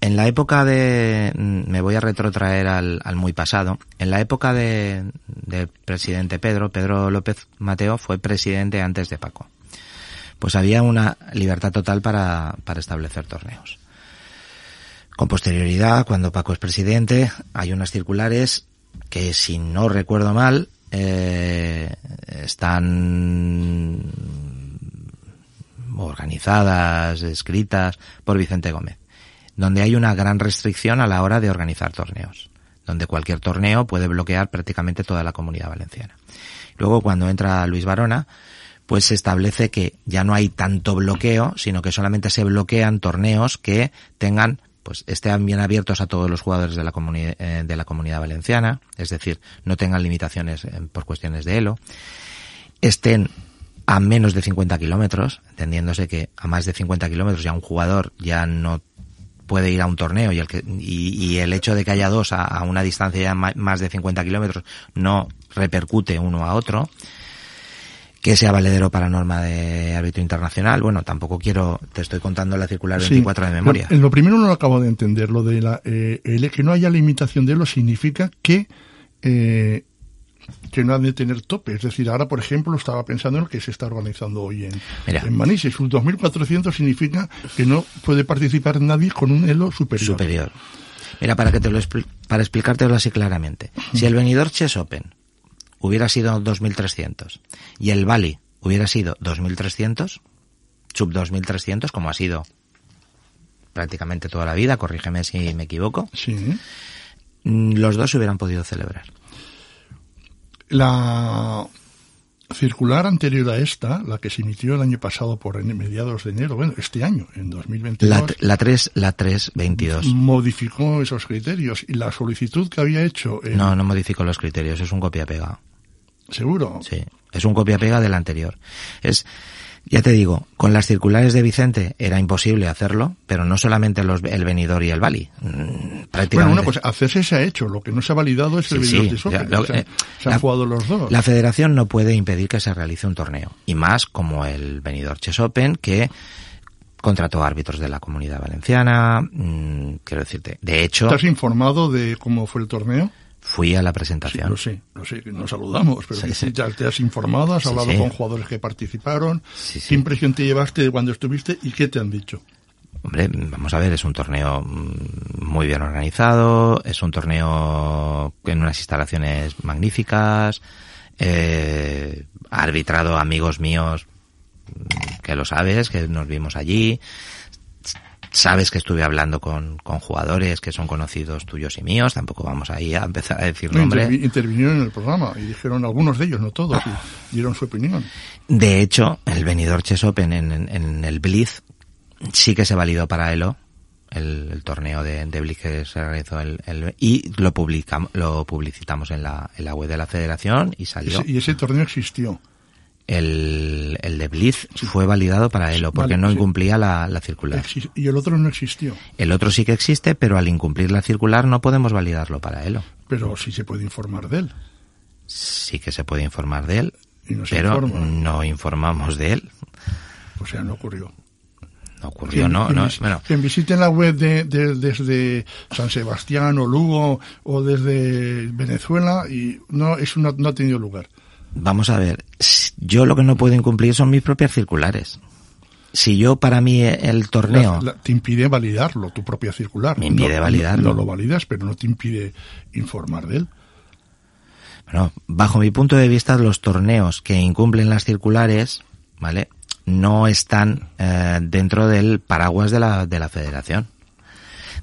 en la época de, mm, me voy a retrotraer al, muy pasado, en la época de, del presidente Pedro, Pedro López Mateo fue presidente antes de Paco. Pues había una libertad total para, para establecer torneos. Con posterioridad, cuando Paco es presidente, hay unas circulares que, si no recuerdo mal, eh, están organizadas, escritas por Vicente Gómez. Donde hay una gran restricción a la hora de organizar torneos, donde cualquier torneo puede bloquear prácticamente toda la comunidad valenciana. Luego, cuando entra Luis Barona, pues se establece que ya no hay tanto bloqueo, sino que solamente se bloquean torneos que tengan pues estén bien abiertos a todos los jugadores de la, comunidad eh, de la comunidad valenciana, es decir, no tengan limitaciones eh, por cuestiones de elo, estén a menos de 50 kilómetros, entendiéndose que a más de 50 kilómetros ya un jugador ya no puede ir a un torneo y el, que, y, el hecho de que haya dos a, a una distancia ya más de 50 kilómetros no repercute uno a otro que sea valedero para norma de árbitro internacional. Bueno, tampoco quiero, te estoy contando la circular 24 de memoria. en lo primero no lo acabo de entender, lo de la, eh, el, que no haya limitación de lo significa que eh, que no han de tener tope. Es decir, ahora, por ejemplo, estaba pensando en lo que se está organizando hoy en, en Manises. Un 2.400 significa que no puede participar nadie con un elo superior. Superior. Mira, para que te lo para explicártelo así claramente. Si el venidor Chess Open hubiera sido 2.300 y el Bali hubiera sido 2.300, sub 2.300, como ha sido prácticamente toda la vida, corrígeme si me equivoco, sí. Mm, los dos hubieran podido celebrar. La circular anterior a esta, la que se emitió el año pasado por mediados de enero, bueno, este año, en 2022. La, la 3, la 322. Modificó esos criterios y la solicitud que había hecho. No, no modificó los criterios, es un copia-pega. ¿Seguro? Sí, es un copia-pega del anterior. Es, ya te digo, con las circulares de Vicente era imposible hacerlo, pero no solamente los, el venidor y el Bali. Prácticamente. Mm, bueno, pues hacerse se ha hecho. Lo que no se ha validado es el venidor de Sope. Eh, se, han jugado los dos. La federación no puede impedir que se realice un torneo. Y más como el venidor Chess Open, que contrató árbitros de la comunidad valenciana. Mmm, quiero decirte, de hecho. ¿Estás informado de cómo fue el torneo? Fui a la presentación. Sí, lo sé, lo sé, nos saludamos, pero ya te has informado, has hablado con jugadores que participaron. ¿Qué impresión te llevaste cuando estuviste y qué te han dicho? Hombre, vamos a ver, es un torneo mm, muy bien organizado, es un torneo en unas instalaciones magníficas, eh, arbitrado amigos míos mm, que lo sabes, que nos vimos allí, Sabes que estuve hablando con, con, jugadores que son conocidos tuyos y míos, tampoco vamos ahí a empezar a decir nombres. intervinieron en el programa y dijeron algunos de ellos, no todos, y dieron su opinión. De hecho, el venidor Chess Open en, en, el Blitz sí que se validó para Elo, el, el torneo de, de, Blitz que se realizó el, el, y lo publicamos, lo publicitamos en la, en la web de la federación y salió. y ese torneo existió el, el de Blitz fue validado para Elo porque no incumplía la, la, circular. Y el otro no existió. El otro sí que existe, pero al incumplir la circular no podemos validarlo para Elo. Pero sí se puede informar de él. Sí que se puede informar de él, pero no informamos de él. O sea, no ocurrió. No ocurrió, no. no bueno. Quien visite la web de, de, desde San Sebastián o Lugo o desde Venezuela y no, eso no, no ha tenido lugar. Vamos a ver, yo lo que no puedo incumplir son mis propias circulares. Si yo para mí el torneo... te impide validarlo, tu propia circular. Me impide validarlo. No, lo validas, pero no te impide informar de él. Bueno, bajo mi punto de vista, los torneos que incumplen las circulares, ¿vale? No están eh, dentro del paraguas de la, de la federación.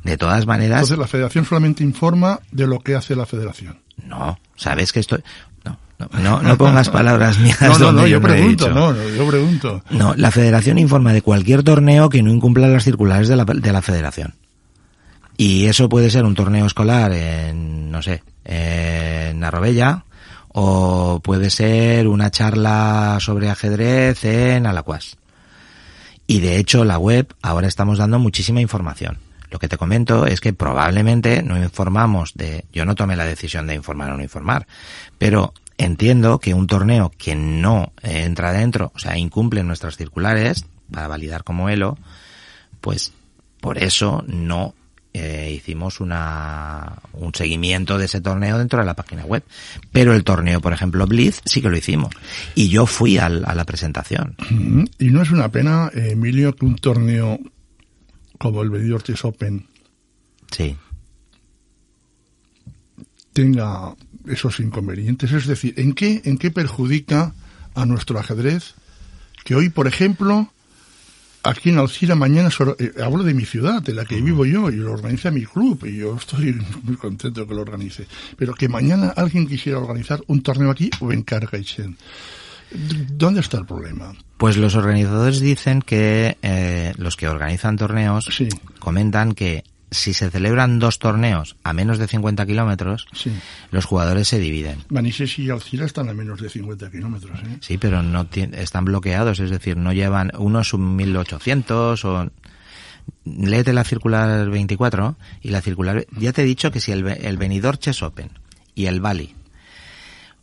De todas maneras... Entonces la federación solamente informa de lo que hace la federación. No, sabes que estoy... No, no, pongas palabras mías. No, no, no, yo pregunto, no, yo pregunto. No, la federación informa de cualquier torneo que no incumpla las circulares de la, de la federación. Y eso puede ser un torneo escolar en, no sé, en Arrobella, o puede ser una charla sobre ajedrez en Alacuas. Y de hecho la web ahora estamos dando muchísima información. Lo que te comento es que probablemente no informamos de, yo no tomé la decisión de informar o no informar, pero Entiendo que un torneo que no entra dentro, o sea, incumple nuestras circulares para validar como ELO, pues por eso no eh, hicimos una, un seguimiento de ese torneo dentro de la página web. Pero el torneo, por ejemplo, Blitz, sí que lo hicimos. Y yo fui al, a la presentación. Y no es una pena, Emilio, que un torneo como el Chess Open sí. Tenga esos inconvenientes? Es decir, ¿en qué, en qué perjudica a nuestro ajedrez que hoy, por ejemplo, aquí en Alcira mañana, eh, hablo de mi ciudad, de la que vivo yo, y lo organiza mi club, y yo estoy muy contento que lo organice. Pero que mañana alguien quisiera organizar un torneo aquí o en Cargaichen. ¿Dónde está el problema? Pues los organizadores dicen que eh, los que organizan torneos comentan que si se celebran dos torneos a menos de 50 kilómetros, los jugadores se dividen. Manises y Alcira están a menos de 50 kilómetros. ¿eh? Sí, pero no están bloqueados, es decir, no llevan unos un 1800 o... Léete la circular 24 y la circular... Ya te he dicho que si el, el venidor Chess Open y el Bali,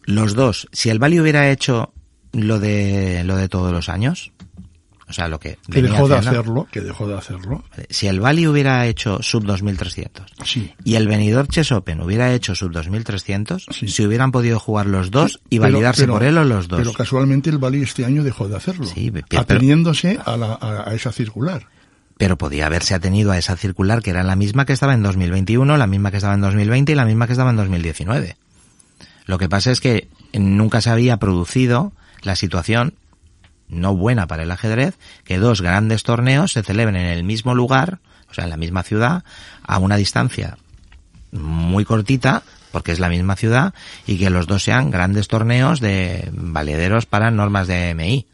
los dos, si el Bali hubiera hecho lo de, lo de todos los años, o sea, lo que, que dejó de hacerlo, que dejó de hacerlo. Si el Bali hubiera hecho sub 2300 sí. y el venidor Chess Open hubiera hecho sub 2300, sí. si hubieran podido jugar los dos y validarse por él o los dos. Pero casualmente el Bali este año dejó de hacerlo, sí, ateniéndose a, la, a, esa circular pero podía haberse atenido a esa circular que era la misma que estaba en 2021, la misma que estaba en 2020 y la misma que estaba en 2019. Lo que pasa es que nunca se había producido la situación no buena para el ajedrez, que dos grandes torneos se celebren en el mismo lugar, o sea, en la misma ciudad, a una distancia muy cortita, porque es la misma ciudad, y que los dos sean grandes torneos de valederos para normas de MI.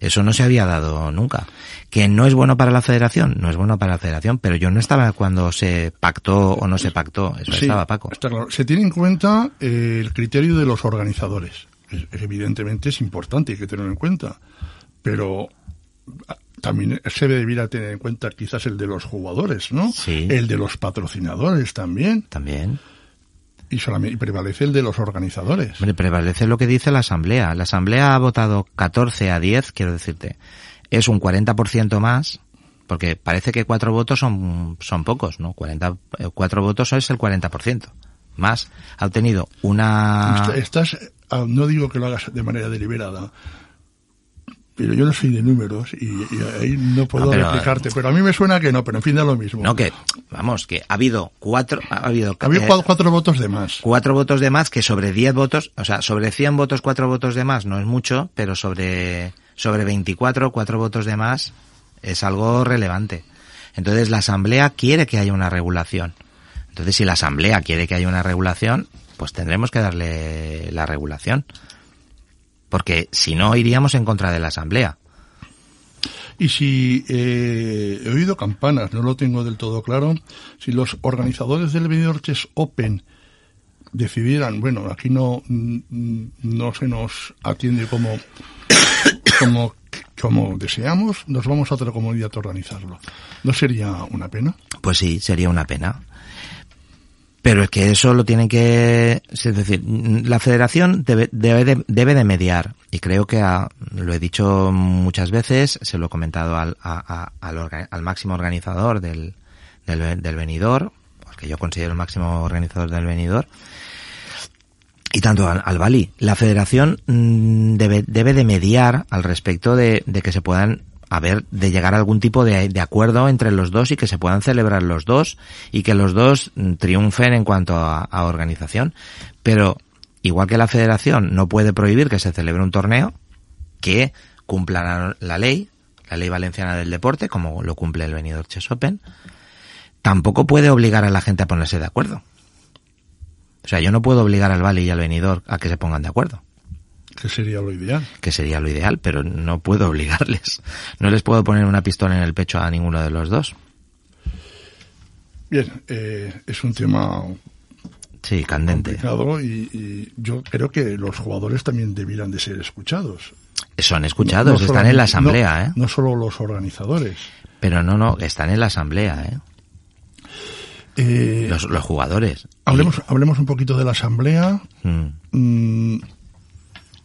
Eso no se había dado nunca. Que no es bueno para la federación, no es bueno para la federación, pero yo no estaba cuando se pactó o no se pactó, eso estaba Paco. Está claro. Se tiene en cuenta eh, el criterio de los organizadores. Evidentemente es importante, hay que tenerlo en cuenta pero ah, también se debiera tener en cuenta quizás el de los jugadores, ¿no? Sí. El de los patrocinadores también. También. Y solamente prevalece el de los organizadores. prevalece lo que dice la Asamblea. La Asamblea ha votado 14 a 10, quiero decirte. Es un 40% más, porque parece que cuatro votos son, son pocos, ¿no? 40, eh, cuatro votos es el 40%. Más. Ha obtenido una... Estás, ah, no digo que lo hagas de manera deliberada, pero yo no soy de números y, ahí no puedo explicarte. Pero a mí me suena que no, pero en fin da lo mismo. No, que, vamos, que ha habido cuatro, ha habido... Había eh, cuatro votos de más. Cuatro votos de más que sobre diez votos, o sea, sobre cien votos, cuatro votos de más no es mucho, pero sobre, sobre 24, cuatro votos de más es algo relevante. Entonces la Asamblea quiere que haya una regulación. Entonces si la Asamblea quiere que haya una regulación, pues tendremos que darle la regulación porque si no iríamos en contra de la Asamblea. Y si eh, he oído campanas, no lo tengo del todo claro, si los organizadores del Benidorm Open decidieran, bueno, aquí no, no se nos atiende como, como, como deseamos, nos vamos a otra comunidad a organizarlo. ¿No sería una pena? Pues sí, sería una pena. Pero es que eso lo tiene que, es decir, la federación debe, debe, de, debe de mediar. Y creo que lo he dicho muchas veces, se lo he comentado al, al, máximo organizador del, del, del venidor, porque yo considero el máximo organizador del venidor, y tanto al, al Bali. La federación mm, debe, debe de mediar al respecto de que se puedan a ver de llegar a algún tipo de, de, acuerdo entre los dos y que se puedan celebrar los dos y que los dos mm, triunfen en cuanto a, organización. Pero igual que la federación no puede prohibir que se celebre un torneo, que cumpla la, la ley, la ley valenciana del deporte, como lo cumple el venidor Chess Open, tampoco puede obligar a la gente a ponerse de acuerdo. O sea, yo no puedo obligar al Vale y al venidor a que se pongan de acuerdo. Que sería lo ideal. Que sería lo ideal, pero no puedo obligarles. No les puedo poner una pistola en el pecho a ninguno de los dos. Bien, eh, es un tema sí, candente. complicado y, y, yo creo que los jugadores también debieran de ser escuchados. Son escuchados, no, no están en la asamblea, no, ¿eh? No solo los organizadores. Pero no, no, están en la asamblea, ¿eh? Eh, los, los, jugadores. Hablemos, hablemos un poquito de la asamblea. Mm. Mm,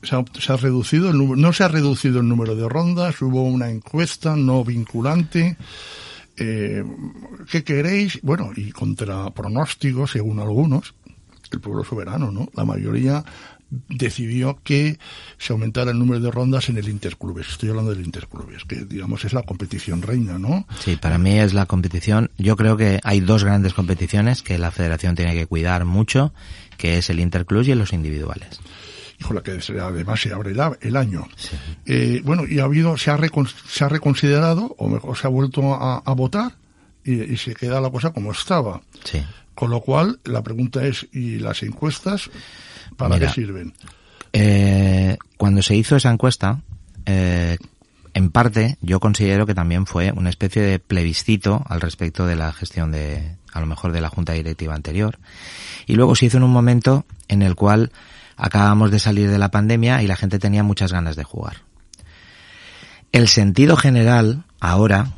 se, ha, reducido el número, no se ha reducido el número de rondas, hubo una encuesta no vinculante. Eh, ¿Qué queréis? Bueno, y contra pronósticos, según algunos, el pueblo soberano, ¿no? La mayoría decidió que se aumentara el número de rondas en el Interclubes. Estoy hablando del Interclubes, que digamos es la competición reina, ¿no? Sí, para mí es la competición. Yo creo que hay dos grandes competiciones que la federación tiene que cuidar mucho, que es el Interclubes y los individuales. La que además se abre el, año. Eh, bueno, y ha habido, se ha, se ha reconsiderado, o mejor, se ha vuelto a, votar, y, se queda la cosa como estaba. Con lo cual, la pregunta es, ¿y las encuestas para qué sirven? Eh, cuando se hizo esa encuesta, eh, en parte yo considero que también fue una especie de plebiscito al respecto de la gestión de, a lo mejor de la junta directiva anterior. Y luego se hizo en un momento en el cual acabamos de salir de la pandemia y la gente tenía muchas ganas de jugar. El sentido general ahora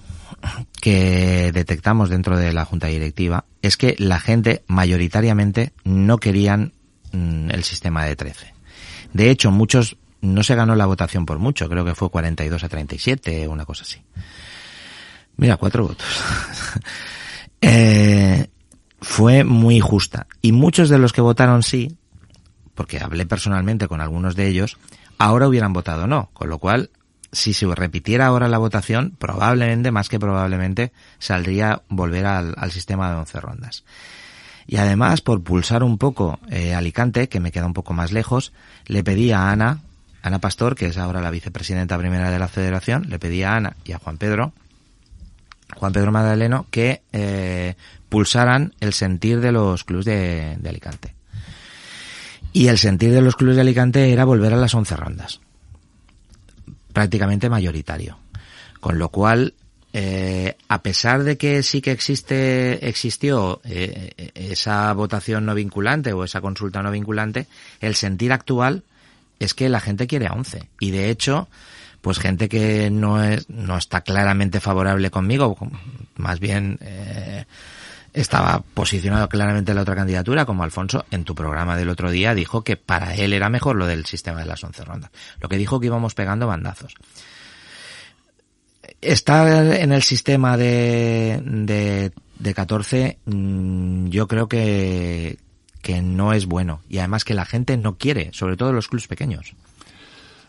que detectamos dentro de la junta directiva es que la gente mayoritariamente no querían mm, el sistema de 13. De hecho, muchos no se ganó la votación por mucho, creo que fue 42 a 37, una cosa así. Mira, cuatro votos. eh, fue muy justa. Y muchos de los que votaron sí, porque hablé personalmente con algunos de ellos, ahora hubieran votado no. Con lo cual, si se repitiera ahora la votación, probablemente, más que probablemente, saldría volver al, sistema de 11 rondas. Y además, por pulsar un poco eh, Alicante, que me queda un poco más lejos, le pedí a Ana, Ana Pastor, que es ahora la vicepresidenta primera de la federación, le pedí a Ana y a Juan Pedro, Juan Pedro Magdaleno, que eh, pulsaran el sentir de los clubes de, Alicante. Y el sentir de los clubes de Alicante era volver a las 11 rondas. Prácticamente mayoritario. Con lo cual, eh, a pesar de que sí que existe, existió eh, esa votación no vinculante o esa consulta no vinculante, el sentir actual es que la gente quiere a 11. Y de hecho, pues gente que no es, no está claramente favorable conmigo, más bien eh, estaba posicionado claramente en la otra candidatura, como Alfonso en tu programa del otro día dijo que para él era mejor lo del sistema de las 11 rondas. Lo que dijo que íbamos pegando bandazos. Estar en el sistema de, de, de 14, mm, yo creo que, que no es bueno y además que la gente no quiere, sobre todo los clubes pequeños.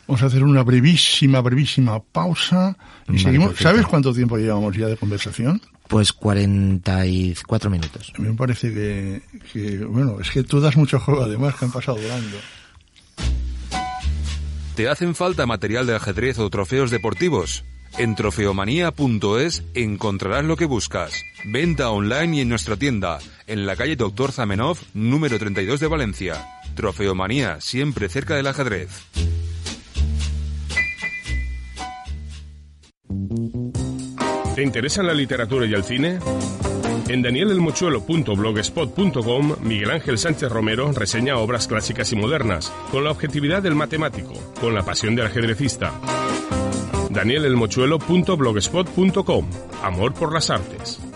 Vamos a hacer una brevísima, brevísima pausa y seguimos. ¿Sabes cuánto tiempo llevamos ya de conversación? Pues 44 minutos. A mí me parece que, que, bueno, es que tú das mucho juego además que han pasado volando. ¿Te hacen falta material de ajedrez o trofeos deportivos? En trofeomanía.es encontrarás lo que buscas. Venta online y en nuestra tienda, en la calle Doctor Zamenhof, número 32 de Valencia. Trofeomanía, siempre cerca del ajedrez. ¿Te interesa la literatura y el cine? En danielelmochuelo.blogspot.com, Miguel Ángel Sánchez Romero reseña obras clásicas y modernas, con la objetividad del matemático, con la pasión del ajedrecista danielelmochuelo.blogspot.com. Amor por las artes.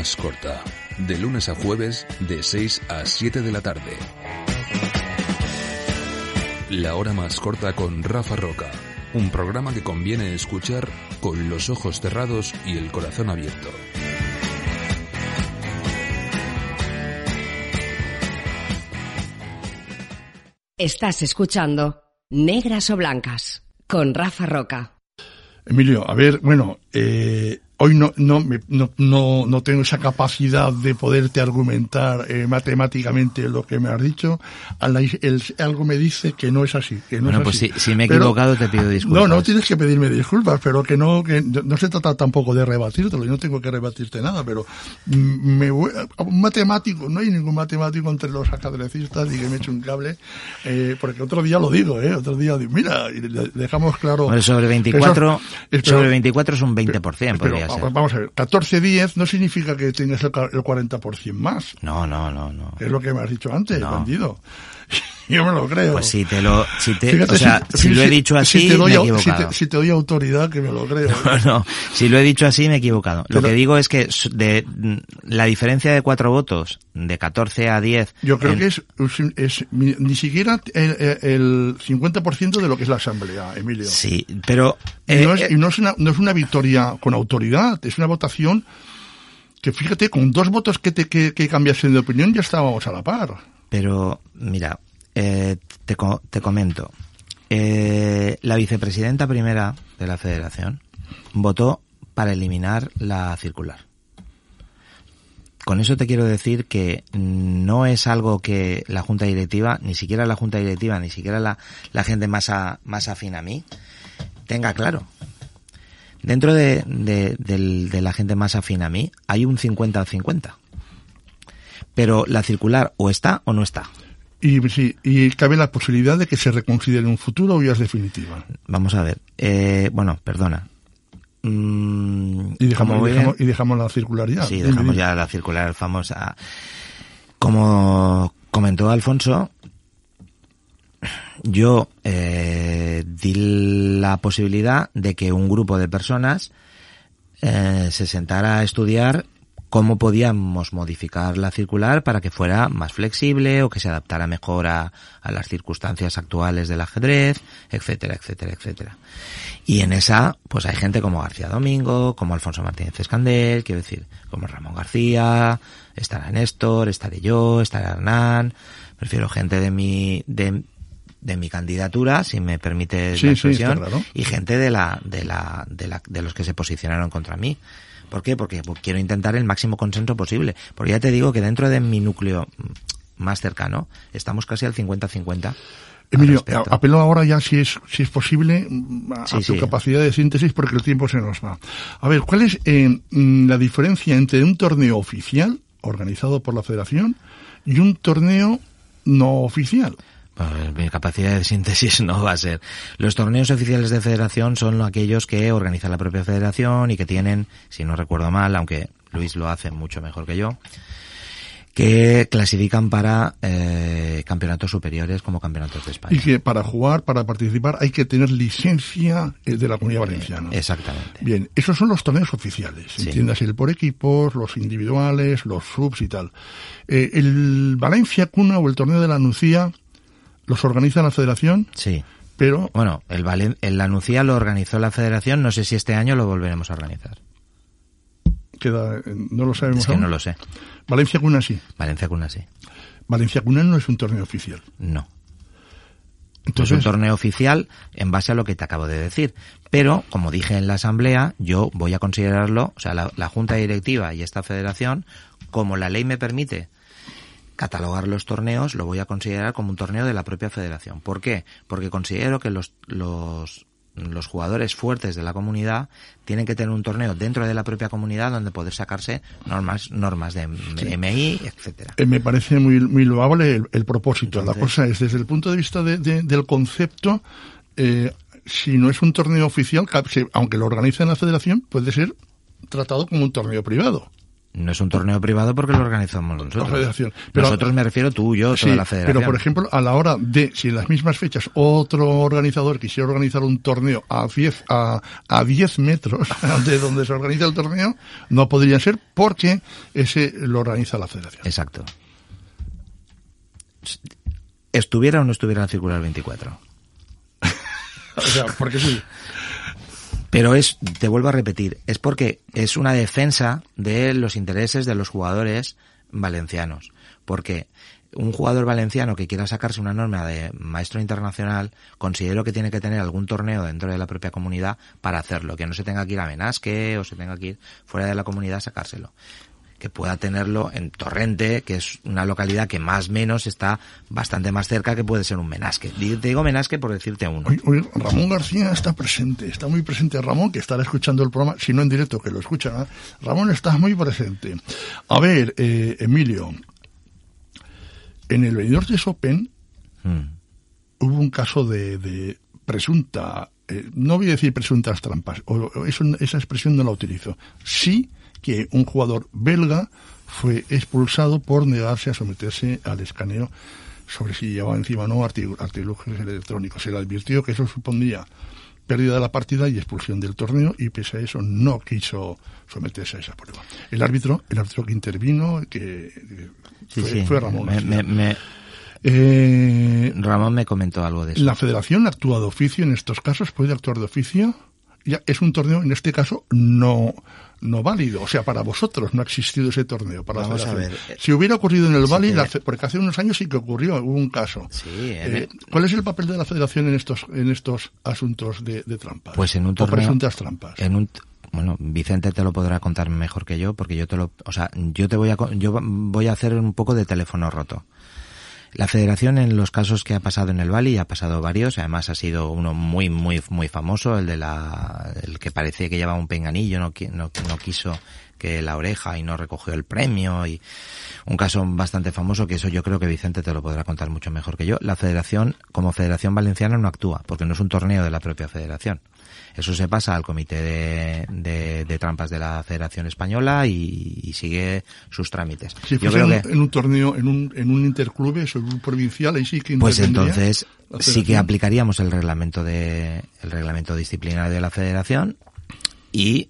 Más corta, de lunes a jueves, de 6 a 7 de la tarde. La hora más corta con Rafa Roca un programa que conviene escuchar con los ojos cerrados y el corazón abierto. Estás escuchando Negras o Blancas con Rafa Roca. Emilio, a ver, bueno, eh, hoy no, no, no, no, no tengo esa capacidad de poderte argumentar eh, matemáticamente lo que me has dicho. algo me dice que no es así. Que no bueno, es pues así. Si, si, me he equivocado te pido disculpas. No, no tienes que pedirme disculpas, pero que no, que no se trata tampoco de rebatírtelo. Yo no tengo que rebatirte nada, pero me voy, un matemático, no hay ningún matemático entre los ajedrecistas y que me eche un cable, eh, porque otro día lo digo, eh, otro día digo, mira, y dejamos claro. Bueno, sobre 24, sobre 24 es un 20%, podría Vamos a ver, 14-10 no significa que tengas el 40% más. No, no, no, no. Es lo que me has dicho antes, bandido. Yo me lo creo. Pues si te lo, si te, o sea, si, lo he dicho así, me he equivocado. Si te, doy autoridad, que me lo creo. No, no, si lo he dicho así, me he equivocado. lo que digo es que de la diferencia de cuatro votos, de 14 a 10. Yo creo que es, es, ni siquiera el, el 50% de lo que es la asamblea, Emilio. Sí, pero. y no, es, eh, y no, es una, no es una victoria con autoridad, es una votación que fíjate, con dos votos que, te, que, que cambiasen de opinión ya estábamos a la par. Pero, mira, eh, te, te comento. Eh, la vicepresidenta primera de la federación votó para eliminar la circular. Con eso te quiero decir que no es algo que la junta directiva, ni siquiera la junta directiva, ni siquiera la, gente más, a- más afín a mí, tenga claro. Dentro de, de- del- de la gente más afín a mí hay un 50 al 50. Pero la circular o está o no está. Y, sí, y cabe la posibilidad de que se reconsidere en un futuro o ya es definitiva. Vamos a ver. Eh, bueno, perdona. Mm, Y dejamos, y dejamos, y dejamos la circularidad. Sí, Dime, dejamos ya la circular famosa. Como comentó Alfonso, yo eh, di la posibilidad de que un grupo de personas eh, se sentara a estudiar cómo podíamos modificar la circular para que fuera más flexible o que se adaptara mejor a, a las circunstancias actuales del ajedrez, etcétera, etcétera, etcétera. Y en esa, pues hay gente como García Domingo, como Alfonso Martínez Escandel, quiero decir, como Ramón García, estará Néstor, estaré yo, estará Hernán, prefiero gente de mi, de, de mi candidatura, si me permite Sí, la sí, expresión, claro. y gente de la, de la, de la, de los que se posicionaron contra mí. ¿Por qué? Porque quiero intentar el máximo consenso posible. Porque ya te digo que dentro de mi núcleo más cercano estamos casi al 50-50. al Emilio, apelo ahora ya, si es, si es posible, a, Sí, a tu sí. capacidad de síntesis porque el tiempo se nos va. A ver, ¿cuál es eh, mm, la diferencia entre un torneo oficial organizado por la federación y un torneo no oficial? Pues mi capacidad de síntesis no va a ser. Los torneos oficiales de federación son aquellos que organiza la propia federación y que tienen, si no recuerdo mal, aunque Luis lo hace mucho mejor que yo, que clasifican para eh, campeonatos superiores como campeonatos de España. Y que para jugar, para participar, hay que tener licencia eh, de la comunidad valenciana. Exactamente. Bien, esos son los torneos oficiales. Sí. Entiendas el por equipos, los individuales, los subs y tal. Eh, el Valencia Cuna o el torneo de la Nucía los organiza la federación, Sí. pero Bueno, el, Valen el lo organizó la federación, no sé si este año lo volveremos a organizar. queda, eh, no lo sabemos Es que aún. no lo sé. Valencia Cuna sí. Valencia Cuna sí. Valencia Cuna no es un torneo oficial. No. es un torneo oficial en base a lo que te acabo de decir. Pero, como dije en la asamblea, yo voy a considerarlo, o sea, la, la junta directiva y esta federación, como la ley me permite catalogar los torneos, lo voy a considerar como un torneo de la propia federación. ¿Por qué? Porque considero que los, los, los jugadores fuertes de la comunidad tienen que tener un torneo dentro de la propia comunidad donde poder sacarse normas, normas de MI, etcétera. eh, me parece muy, muy loable el, el propósito. la Entonces- cosa es, desde el punto de vista de- de- del concepto, eh, si no es un torneo oficial, aunque lo organice la federación, puede ser tratado como un torneo privado. No es un torneo privado porque lo organizamos nosotros. La federación. Pero- nosotros me refiero tú, yo, Sí, toda la federación. pero por ejemplo, a la hora de, si en las mismas fechas otro organizador quisiera organizar un torneo a 10, a, a 10 metros de donde se organiza el torneo, no podría ser porque ese lo organiza la federación. Exacto. Estuviera o no estuviera en la circular 24. O sea, porque sí. Pero es, te vuelvo a repetir, es porque es una defensa de los intereses de los jugadores valencianos. Porque un jugador valenciano que quiera sacarse una norma de maestro internacional, considero que tiene que tener algún torneo dentro de la propia comunidad para hacerlo. Que no se tenga que ir a Menasque o se tenga que ir fuera de la comunidad a sacárselo. Que pueda tenerlo en Torrente, que es una localidad que más o menos está bastante más cerca que puede ser un Menasque. Te digo Menasque por decirte uno. Hoy Ramón García está presente, está muy presente Ramón, que estará escuchando el programa, si no en directo, que lo escuchará. Ramón está muy presente. A ver, eh, Emilio, en el Benidorm Open Mm. hubo un caso de, de presunta, eh, no voy a decir presuntas trampas, o, o eso- esa expresión no la utilizo. Sí que un jugador belga fue expulsado por negarse a someterse al escaneo sobre si llevaba encima o no artilu- artilugios electrónicos. Se le advirtió que eso supondría pérdida de la partida y expulsión del torneo y pese a eso no quiso someterse a esa prueba. El árbitro, el árbitro que intervino, que Sí, fue, sí. fue Ramón. Me- García. me- me- Eh, Ramón me comentó algo de eso. ¿La federación actúa de oficio en estos casos? ¿Puede actuar de oficio? ya es un torneo, en este caso, no no válido. O sea, para vosotros no ha existido ese torneo. Para Vamos a ver. Si hubiera ocurrido en el Sí, Bali, que- la porque hace unos años sí que ocurrió, hubo un caso. Sí, en Eh, ¿Cuál es el papel de la federación en estos, en estos asuntos de, de trampas? Pues en un O torneo- presuntas trampas. En un, bueno, Vicente te lo podrá contar mejor que yo, porque yo te lo, o sea, yo te voy a, yo voy a hacer un poco de teléfono roto. La federación en los casos que ha pasado en el Bali, ha pasado varios, además ha sido uno muy, muy, muy famoso, el de la, el que parecía que llevaba un penganillo, no, no, no quiso que la oreja y no recogió el premio y un caso bastante famoso que eso yo creo que Vicente te lo podrá contar mucho mejor que yo. La federación, como federación valenciana no actúa, porque no es un torneo de la propia federación. Eso se pasa al comité de, de- de trampas de la Federación Española y, y sigue sus trámites. Si Yo creo en, que, en un torneo, en un, en un interclubes o en un provincial, ahí sí que pues entonces sí que aplicaríamos el reglamento de, el reglamento disciplinario de la Federación y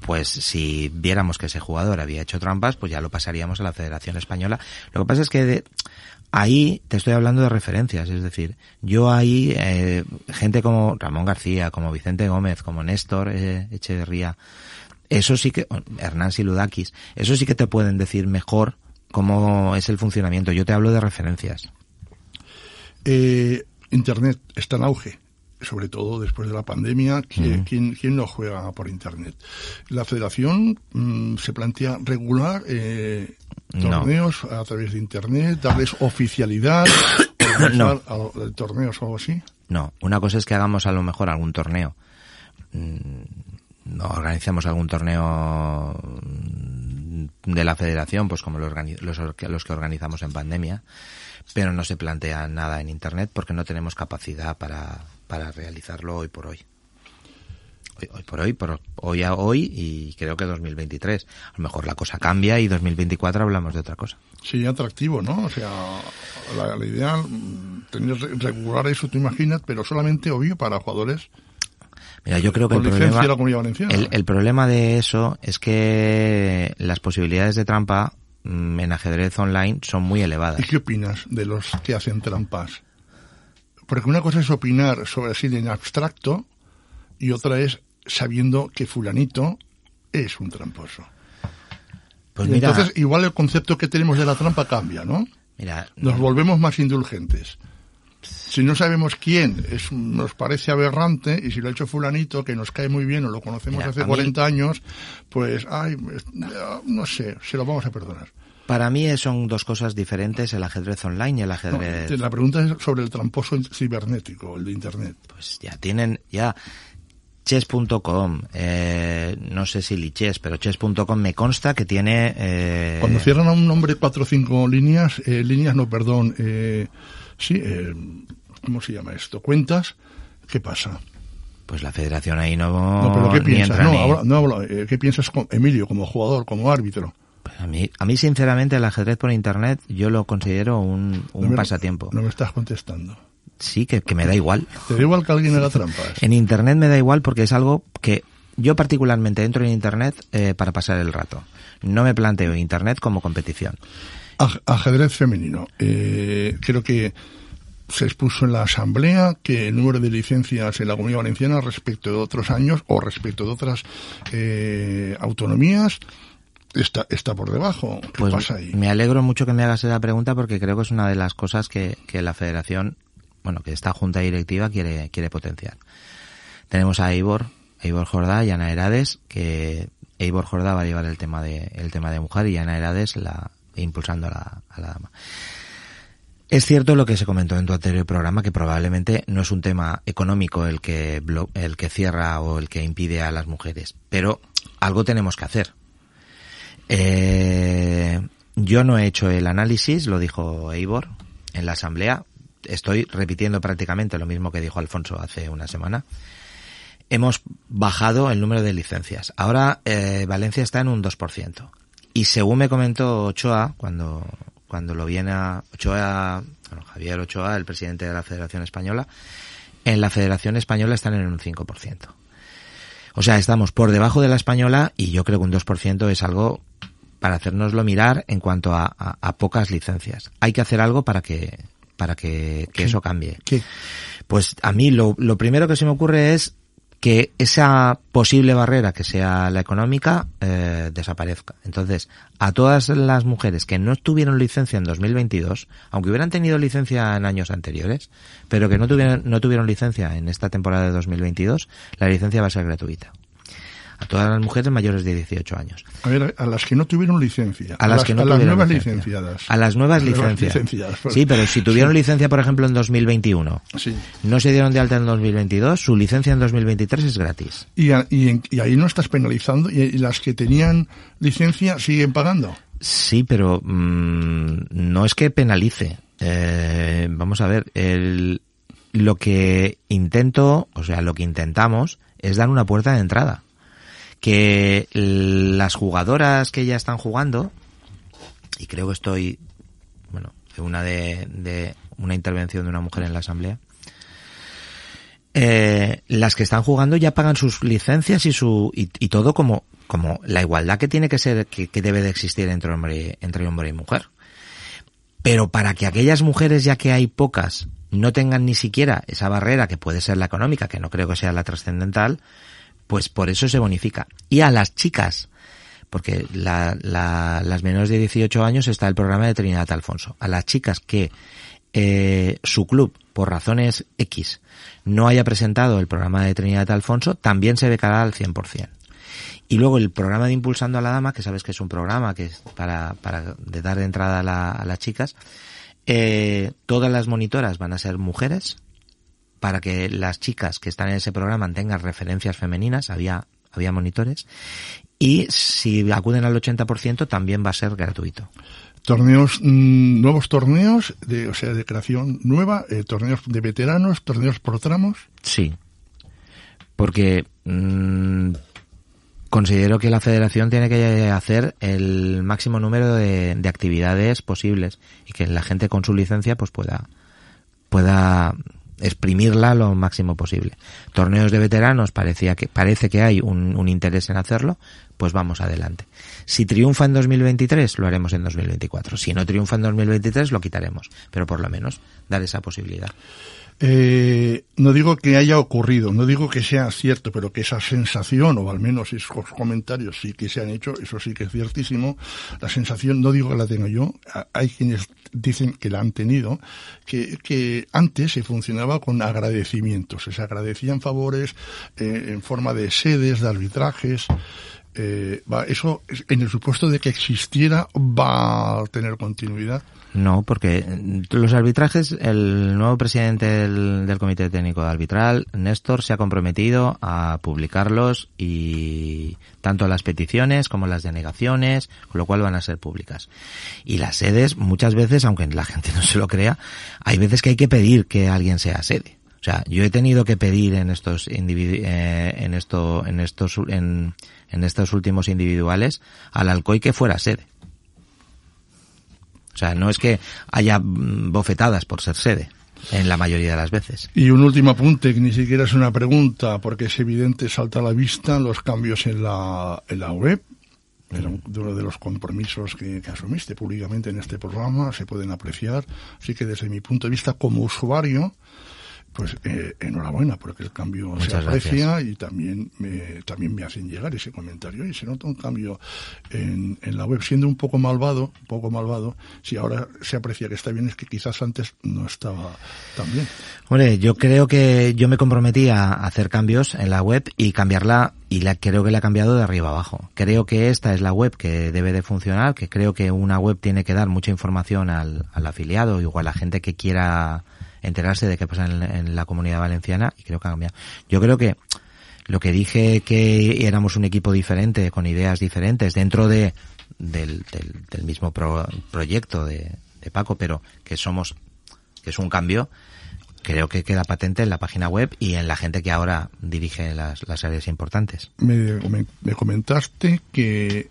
pues si viéramos que ese jugador había hecho trampas, pues ya lo pasaríamos a la Federación Española. Lo que pasa es que de- ahí te estoy hablando de referencias, es decir, yo ahí, eh, gente como Ramón García, como Vicente Gómez, como Néstor eh, Echeverría, eso sí que, Hernán Siludakis, eso sí que te pueden decir mejor cómo es el funcionamiento. Yo te hablo de referencias. Eh, Internet está en auge, sobre todo después de la pandemia. ¿Quién, quién, quién no juega por Internet? La federación mm, se plantea regular eh, No. torneos a través de Internet, darles oficialidad, a- torneos o algo así. No, una cosa es que hagamos a lo mejor algún torneo. Mm, No organicemos algún torneo mm, de la federación, pues como los, los que organizamos en pandemia, pero no se plantea nada en Internet porque no tenemos capacidad para, para realizarlo hoy por hoy. Hoy, hoy por hoy, por hoy a hoy y creo que 2023. A lo mejor la cosa cambia y 2024 hablamos de otra cosa. Sería atractivo, ¿no? O sea, la, la idea, mm, tener regular eso, tú imaginas, pero solamente, obvio, para jugadores Mira, yo creo que el problema, el problema de eso es que las posibilidades de trampa mm, en ajedrez online son muy elevadas. ¿Y qué opinas de los que hacen trampas? Porque una cosa es opinar sobre así en abstracto y otra es sabiendo que fulanito es un tramposo. Pues mira, Entonces, igual el concepto que tenemos de la trampa cambia, ¿no? mira, Nos volvemos más indulgentes. Si no sabemos quién es, nos parece aberrante y si lo ha hecho fulanito que nos cae muy bien o lo conocemos Mira, hace a mí- 40 años, pues, ay, no sé, se lo vamos a perdonar. para mí son dos cosas diferentes el ajedrez online y el No, ajedrez. la pregunta es sobre el tramposo cibernético, el de Internet. Pues ya tienen, ya chess.com, eh, no sé si lichess, pero chess.com me consta que tiene... Eh, Cuando cierran a un nombre cuatro o cinco líneas, eh, líneas no, perdón, eh, sí, eh, ¿cómo se llama esto? Cuentas, ¿qué pasa? Pues la federación ahí no, No, pero ¿qué piensas? entra No, ni- habla- no habla, ¿qué piensas, con Emilio, como jugador, como árbitro? Pues a mí, a mí sinceramente el ajedrez por internet yo lo considero un, un No me- pasatiempo. No me estás contestando. Sí, que, que me da igual. ¿Te da igual que alguien haga trampas? En internet me da igual porque es algo que yo particularmente entro en internet eh, para pasar el rato. No me planteo internet como competición. Aj- Ajedrez femenino. Eh, creo que se expuso en la asamblea que el número de licencias en la Comunidad Valenciana respecto de otros años o respecto de otras eh, autonomías está, está por debajo. ¿Qué Pues pasa ahí? me alegro mucho que me hagas esa pregunta porque creo que es una de las cosas que, que la federación, bueno, que esta junta directiva quiere, quiere potenciar. Tenemos a Eivor, Eivor Jordá y Ana Herades, que Eivor Jordá va a llevar el tema de, el tema de mujer y Ana Herades la, impulsando a la, a la dama. Es cierto lo que se comentó en tu anterior programa, que probablemente no es un tema económico el que, el que cierra o el que impide a las mujeres, pero algo tenemos que hacer. Eh, yo no he hecho el análisis, lo dijo Eivor en la asamblea. Estoy repitiendo prácticamente lo mismo que dijo Alfonso hace una semana. Hemos bajado el número de licencias. Ahora eh, Valencia está en un 2%. Y según me comentó Ochoa, cuando, cuando lo viene a Ochoa, bueno, Javier Ochoa, el presidente de la Federación Española, en la Federación Española están en un 5%. O sea, estamos por debajo de la española y yo creo que un 2% es algo para hacernoslo mirar en cuanto a, a- a pocas licencias. Hay que hacer algo para que, para que, que eso cambie. ¿Qué? Pues a mí lo, lo primero que se me ocurre es que esa posible barrera que sea la económica eh, desaparezca. Entonces, a todas las mujeres que no tuvieron licencia en 2022, aunque hubieran tenido licencia en años anteriores, pero que no tuvieron, no tuvieron licencia en esta temporada de 2022, la licencia va a ser gratuita a todas las mujeres mayores de 18 años. A ver, a las que no tuvieron licencia. A las, que no a las nuevas licencia. licenciadas. A las nuevas licencias. licenciadas, pues. Sí, pero si tuvieron licencia, por ejemplo, en 2021, Sí. no se dieron de alta en 2022, su licencia en 2023 es gratis. Y, a- y, en- y ahí no estás penalizando y, y las que tenían licencia siguen pagando. Sí, pero mm, no es que penalice. Eh, vamos a ver, el, lo que intento, o sea, lo que intentamos es dar una puerta de entrada. Que las jugadoras que ya están jugando, y creo que estoy, bueno, una de, de una intervención de una mujer en la asamblea, eh, las que están jugando ya pagan sus licencias y su y, y todo como como la igualdad que tiene que ser que, que debe de existir entre hombre entre hombre y mujer. Pero para que aquellas mujeres ya que hay pocas no tengan ni siquiera esa barrera que puede ser la económica que no creo que sea la trascendental pues por eso se bonifica y a las chicas porque la, la- las menores de 18 años está el programa de Trinidad Alfonso. A las chicas que eh, su club, por razones X, no haya presentado el programa de Trinidad Alfonso, también se becará al 100%. Y luego el programa de Impulsando a la Dama, que sabes que es un programa que es para, para de dar entrada a, la- a las chicas, eh, todas las monitoras van a ser mujeres, para que las chicas que están en ese programa tengan referencias femeninas, había, había monitores, y si acuden al 80% también va a ser gratuito. Torneos, mm, nuevos torneos, de, o sea, de creación nueva, eh, torneos de veteranos, torneos por tramos. Sí. Porque mm, considero que la federación tiene que hacer el máximo número de, de actividades posibles y que la gente con su licencia pues pueda pueda exprimirla lo máximo posible. Torneos de veteranos parecía que parece que hay un, un interés en hacerlo, pues vamos adelante. Si triunfa en 2023 lo haremos en 2024. Si no triunfa en 2023 lo quitaremos, pero por lo menos dar esa posibilidad. Eh, no digo que haya ocurrido, no digo que sea cierto, pero que esa sensación, o al menos esos comentarios sí que se han hecho, eso sí que es ciertísimo. La sensación, no digo que la tenga yo, hay quienes dicen que la han tenido, que, que antes se funcionaba con agradecimientos, se agradecían favores eh, en forma de sedes, de arbitrajes. Eh, va, eso, es- en el supuesto de que existiera, va a tener continuidad. No, porque los arbitrajes, el nuevo presidente del, del Comité Técnico Arbitral, Néstor, se ha comprometido a publicarlos y tanto las peticiones como las denegaciones, con lo cual van a ser públicas. Y las sedes, muchas veces, aunque la gente no se lo crea, hay veces que hay que pedir que alguien sea sede. O sea, yo he tenido que pedir en estos eh, en esto, en estos, en, en estos últimos individuales al Alcoy que fuera sede. O sea, no es que haya mm, bofetadas por ser sede, en la mayoría de las veces. Y un último apunte, que ni siquiera es una pregunta, porque es evidente, salta a la vista los cambios en la, en la web. Era uno de los compromisos que, que asumiste públicamente en este programa, se pueden apreciar. Así que desde mi punto de vista como usuario, pues eh, enhorabuena, porque el cambio se aprecia y también me, también me hacen llegar ese comentario y se nota un cambio en, en la web, siendo un poco malvado, un poco malvado, si ahora se aprecia que está bien, es que quizás antes no estaba tan bien. Hombre, yo creo que yo me comprometí a hacer cambios en la web y cambiarla y la creo que la he cambiado de arriba abajo. Creo que esta es la web que debe de funcionar, que creo que una web tiene que dar mucha información al, al afiliado o a la gente que quiera enterarse de qué pasa en, la comunidad valenciana y creo que ha cambiado. Yo creo que lo que dije que éramos un equipo diferente, con ideas diferentes, dentro de del, mismo pro- proyecto de, de Paco, pero que somos, que es un cambio, creo que queda patente en la página web y en la gente que ahora dirige las, las áreas importantes. me comentaste que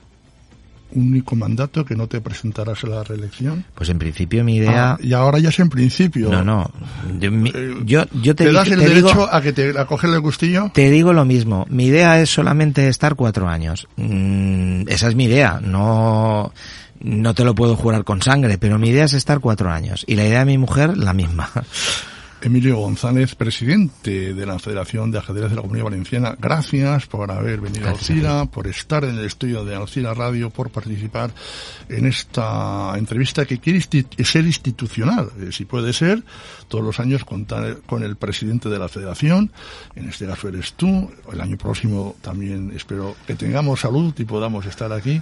único mandato que no te presentarás a la reelección. Pues en principio mi idea... Ah, y ahora ya es en principio. no, no. Yo, mi- Eh, yo, yo te, ¿Te, das el te derecho digo, a que te a cogerle el gustillo? te digo lo mismo. Mi idea es solamente estar cuatro años. Mm, esa es mi idea. No, no te lo puedo jurar con sangre, pero mi idea es estar cuatro años. Y la idea de mi mujer, la misma. Emilio González, presidente de la Federación de Ajedrez de la Comunidad Valenciana, gracias por haber venido a Alcira, por estar en el estudio de Alcira Radio, por participar en esta entrevista que quiere ser institucional, eh, si puede ser, todos los años contar con el presidente de la Federación, en este caso eres tú, el año próximo también espero que tengamos salud y podamos estar aquí.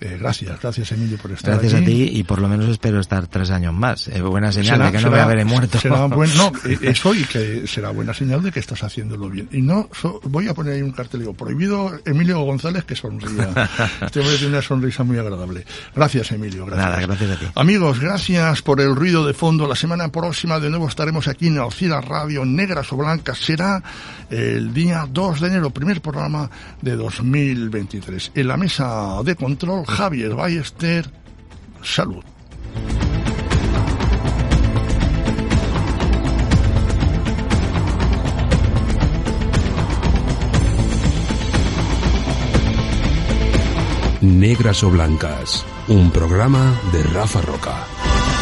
Eh, gracias, gracias Emilio por estar gracias aquí. Gracias a ti y por lo menos espero estar tres años más. Eh, buena señal de que no me habré muerto. Será buen, no, eh, eso y que será buena señal de que estás haciéndolo bien. Y no, voy a poner ahí un cartel, digo, prohibido Emilio González que sonría. Este hombre tiene una sonrisa muy agradable. Gracias Emilio, gracias. Nada, gracias a ti. Amigos, gracias por el ruido de fondo. La semana próxima de nuevo estaremos aquí en Alcira Radio, Negras o Blancas. Será el día 2 de enero, primer programa de 2023. En la mesa de control Javier Ballester, salud. Negras o Blancas, un programa de Rafa Roca.